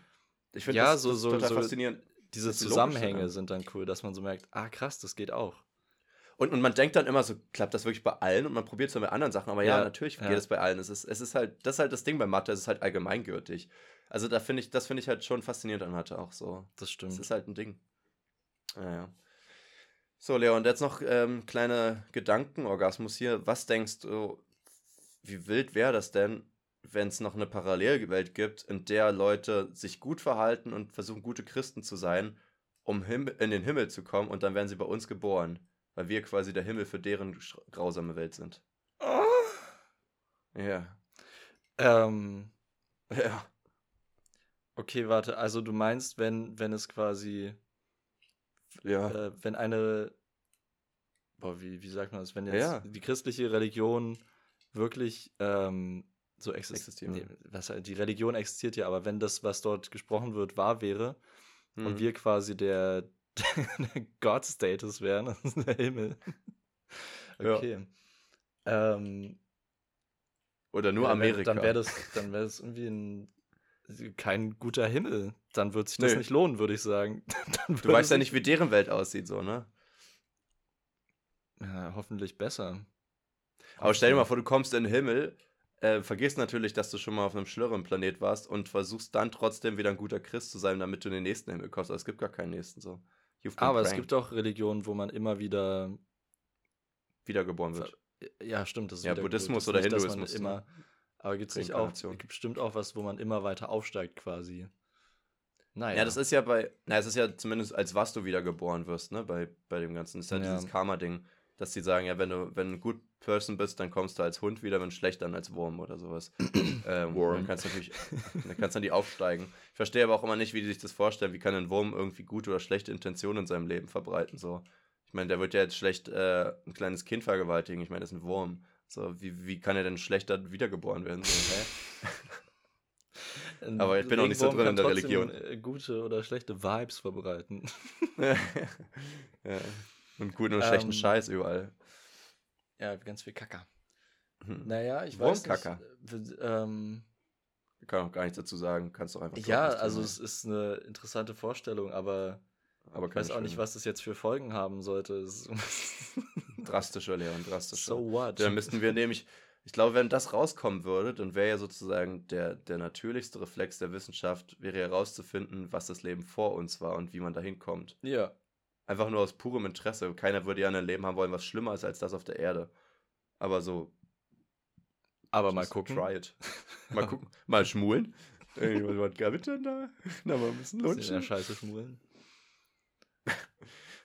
Ich finde Ja, das, so- das so- total so- faszinierend. Diese Zusammenhänge sind. sind dann cool, dass man so merkt, ah krass, das geht auch. Und, und man denkt dann immer so, klappt das wirklich bei allen? Und man probiert es dann bei anderen Sachen. Aber ja, Ja, natürlich ja. geht es bei allen. Es ist, es ist halt, das ist halt das Ding bei Mathe, es ist halt allgemeingültig. Also da finde ich, das finde ich halt schon faszinierend an Mathe auch so. Das Das stimmt. ist halt ein Ding. Naja. So, Leon, jetzt noch ähm, kleine Gedankenorgasmus hier. Was denkst du, wie wild wäre das denn, wenn es noch eine Parallelwelt gibt, in der Leute sich gut verhalten und versuchen, gute Christen zu sein, um him in den Himmel zu kommen und dann werden sie bei uns geboren, weil wir quasi der Himmel für deren grausame Welt sind. Ja. Ähm, Ja. okay, warte, also du meinst, wenn, wenn es quasi, Ja. äh, wenn eine, boah, wie, wie sagt man das, wenn jetzt Ja. die christliche Religion wirklich ähm, so existiert. Nee, was, die Religion existiert ja, aber wenn das, was dort gesprochen wird, wahr wäre und Mhm. wir quasi der, der God-Status wären, das ist der Himmel. Ja. Okay. Ähm, Oder nur ja, wär- Amerika. Dann wäre das, dann wäre das irgendwie ein, kein guter Himmel. Dann wird sich das Nö. nicht lohnen, würde ich sagen. Du weißt ja nicht, wie deren Welt aussieht, so, ne? Ja, hoffentlich besser. Aber stell dir mal vor, du kommst in den Himmel, äh, vergisst natürlich, dass du schon mal auf einem schlimmeren Planet warst und versuchst dann trotzdem wieder ein guter Christ zu sein, damit du in den nächsten Himmel kommst. Aber es gibt gar keinen nächsten so. Aber es pranked. gibt auch Religionen, wo man immer wieder. wiedergeboren wird. Ja, stimmt. Das ist Ja, Buddhismus oder Hinduismus, ne? immer Aber gibt es nicht auch, gibt bestimmt auch was, wo man immer weiter aufsteigt quasi. Naja. Ja, das ist ja bei, na, es ist ja zumindest, als was du wiedergeboren wirst, ne, bei, bei dem Ganzen. Das ist ja, ja. dieses Karma-Ding, dass die sagen, ja, wenn du, wenn ein gut Person bist, dann kommst du als Hund wieder, wenn schlecht dann als Wurm oder sowas. ähm, Wurm. Dann kannst du natürlich, dann kannst dann die aufsteigen. Ich verstehe aber auch immer nicht, wie die sich das vorstellen. Wie kann ein Wurm irgendwie gute oder schlechte Intentionen in seinem Leben verbreiten, so. Ich meine, der wird ja jetzt schlecht äh, ein kleines Kind vergewaltigen. Ich meine, das ist ein Wurm. So, wie, wie kann er denn schlechter wiedergeboren werden? So, hä? Aber ich bin auch nicht so drin in der Religion. Äh, gute oder schlechte Vibes verbreiten. ja. Und guten oder schlechten ähm, Scheiß überall. Ja, ganz viel Kacker. Hm. Naja, ich weiß nicht. Ähm, ich kann auch gar nichts dazu sagen. Kannst du einfach. Ja, also es ist eine interessante Vorstellung, aber, aber ich weiß auch nicht, was das jetzt für Folgen haben sollte. drastischer, Leon, drastischer. So what? Dann müssten wir nämlich, ich glaube, wenn das rauskommen würde, dann wäre ja sozusagen der, der natürlichste Reflex der Wissenschaft, wäre herauszufinden, was das Leben vor uns war und wie man dahin kommt. Ja. Einfach nur aus purem Interesse. Keiner würde ja ein Leben haben wollen, was schlimmer ist als das auf der Erde. Aber so. Aber mal gucken. Try it. mal gucken. Mal schmulen. Irgendwas was gab es denn da? Na, mal ein bisschen lutschen. Ja, scheiße schmulen.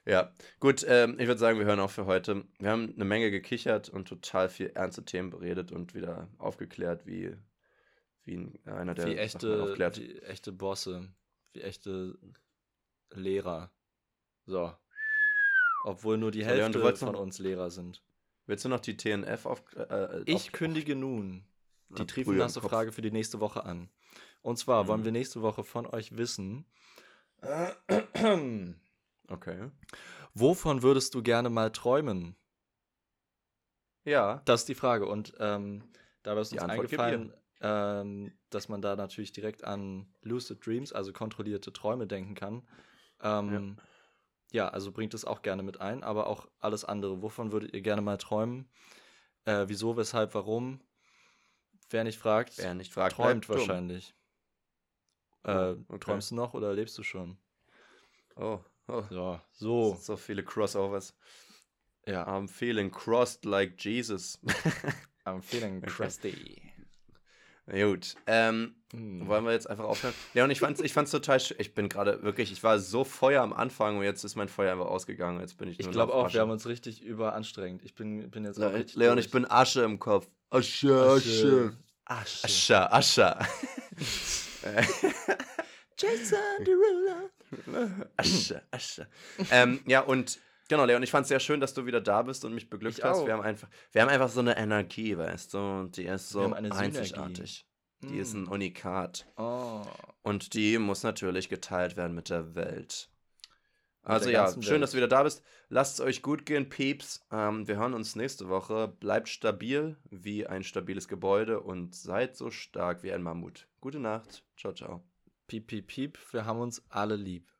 Ja, gut, ähm, ich würde sagen, wir hören auf für heute. Wir haben eine Menge gekichert und total viel ernste Themen beredet und wieder aufgeklärt, wie, wie einer der wie echte, aufklärt. Wie echte Bosse, wie echte Lehrer. So. Obwohl nur die Hälfte Leon, von noch, uns Lehrer sind. Willst du noch die TNF auf. Äh, äh ich kündige nun die triefnasse Frage für die nächste Woche an. Und zwar hm. wollen wir nächste Woche von euch wissen. Okay. Wovon würdest du gerne mal träumen? Ja. Das ist die Frage. Und ähm, da ist uns eingefallen, ähm, dass man da natürlich direkt an Lucid Dreams, also kontrollierte Träume, denken kann. Ähm, ja ja, also bringt es auch gerne mit ein, aber auch alles andere. Wovon würdet ihr gerne mal träumen? Äh, wieso, weshalb, warum? Wer nicht fragt, Wer nicht fragt träumt wahrscheinlich. Oh, äh, okay. Träumst du noch oder lebst du schon? Oh, oh. Ja, so. So viele Crossovers. Ja. I'm feeling crossed like Jesus. I'm feeling crusty. Gut. Ähm, hm. Wollen wir jetzt einfach aufhören? Ja, und ich fand's, ich fand's total Ich bin gerade wirklich, ich war so Feuer am Anfang und jetzt ist mein Feuer einfach ausgegangen. Jetzt bin ich Ich glaube auch, wir haben uns richtig überanstrengt. Ich bin, bin jetzt auch Le richtig Leon, durch. ich bin Asche im Kopf. Asche, Asche. Asche. Asche, Asche. Jason Derulo. Asche, Asche. ähm, ja, und Genau, Leon, ich fand es sehr schön, dass du wieder da bist und mich beglückt ich hast. Auch. Wir haben, einfach, wir haben einfach so eine Energie, weißt du, und die ist so einzigartig. Die mm. ist ein Unikat. Oh. Und die muss natürlich geteilt werden mit der Welt. Also ja, schön, Welt. dass du wieder da bist. Lasst es euch gut gehen, Peeps. Ähm, wir hören uns nächste Woche. Bleibt stabil wie ein stabiles Gebäude und seid so stark wie ein Mammut. Gute Nacht. Ciao, ciao. Piep, piep, piep. Wir haben uns alle lieb.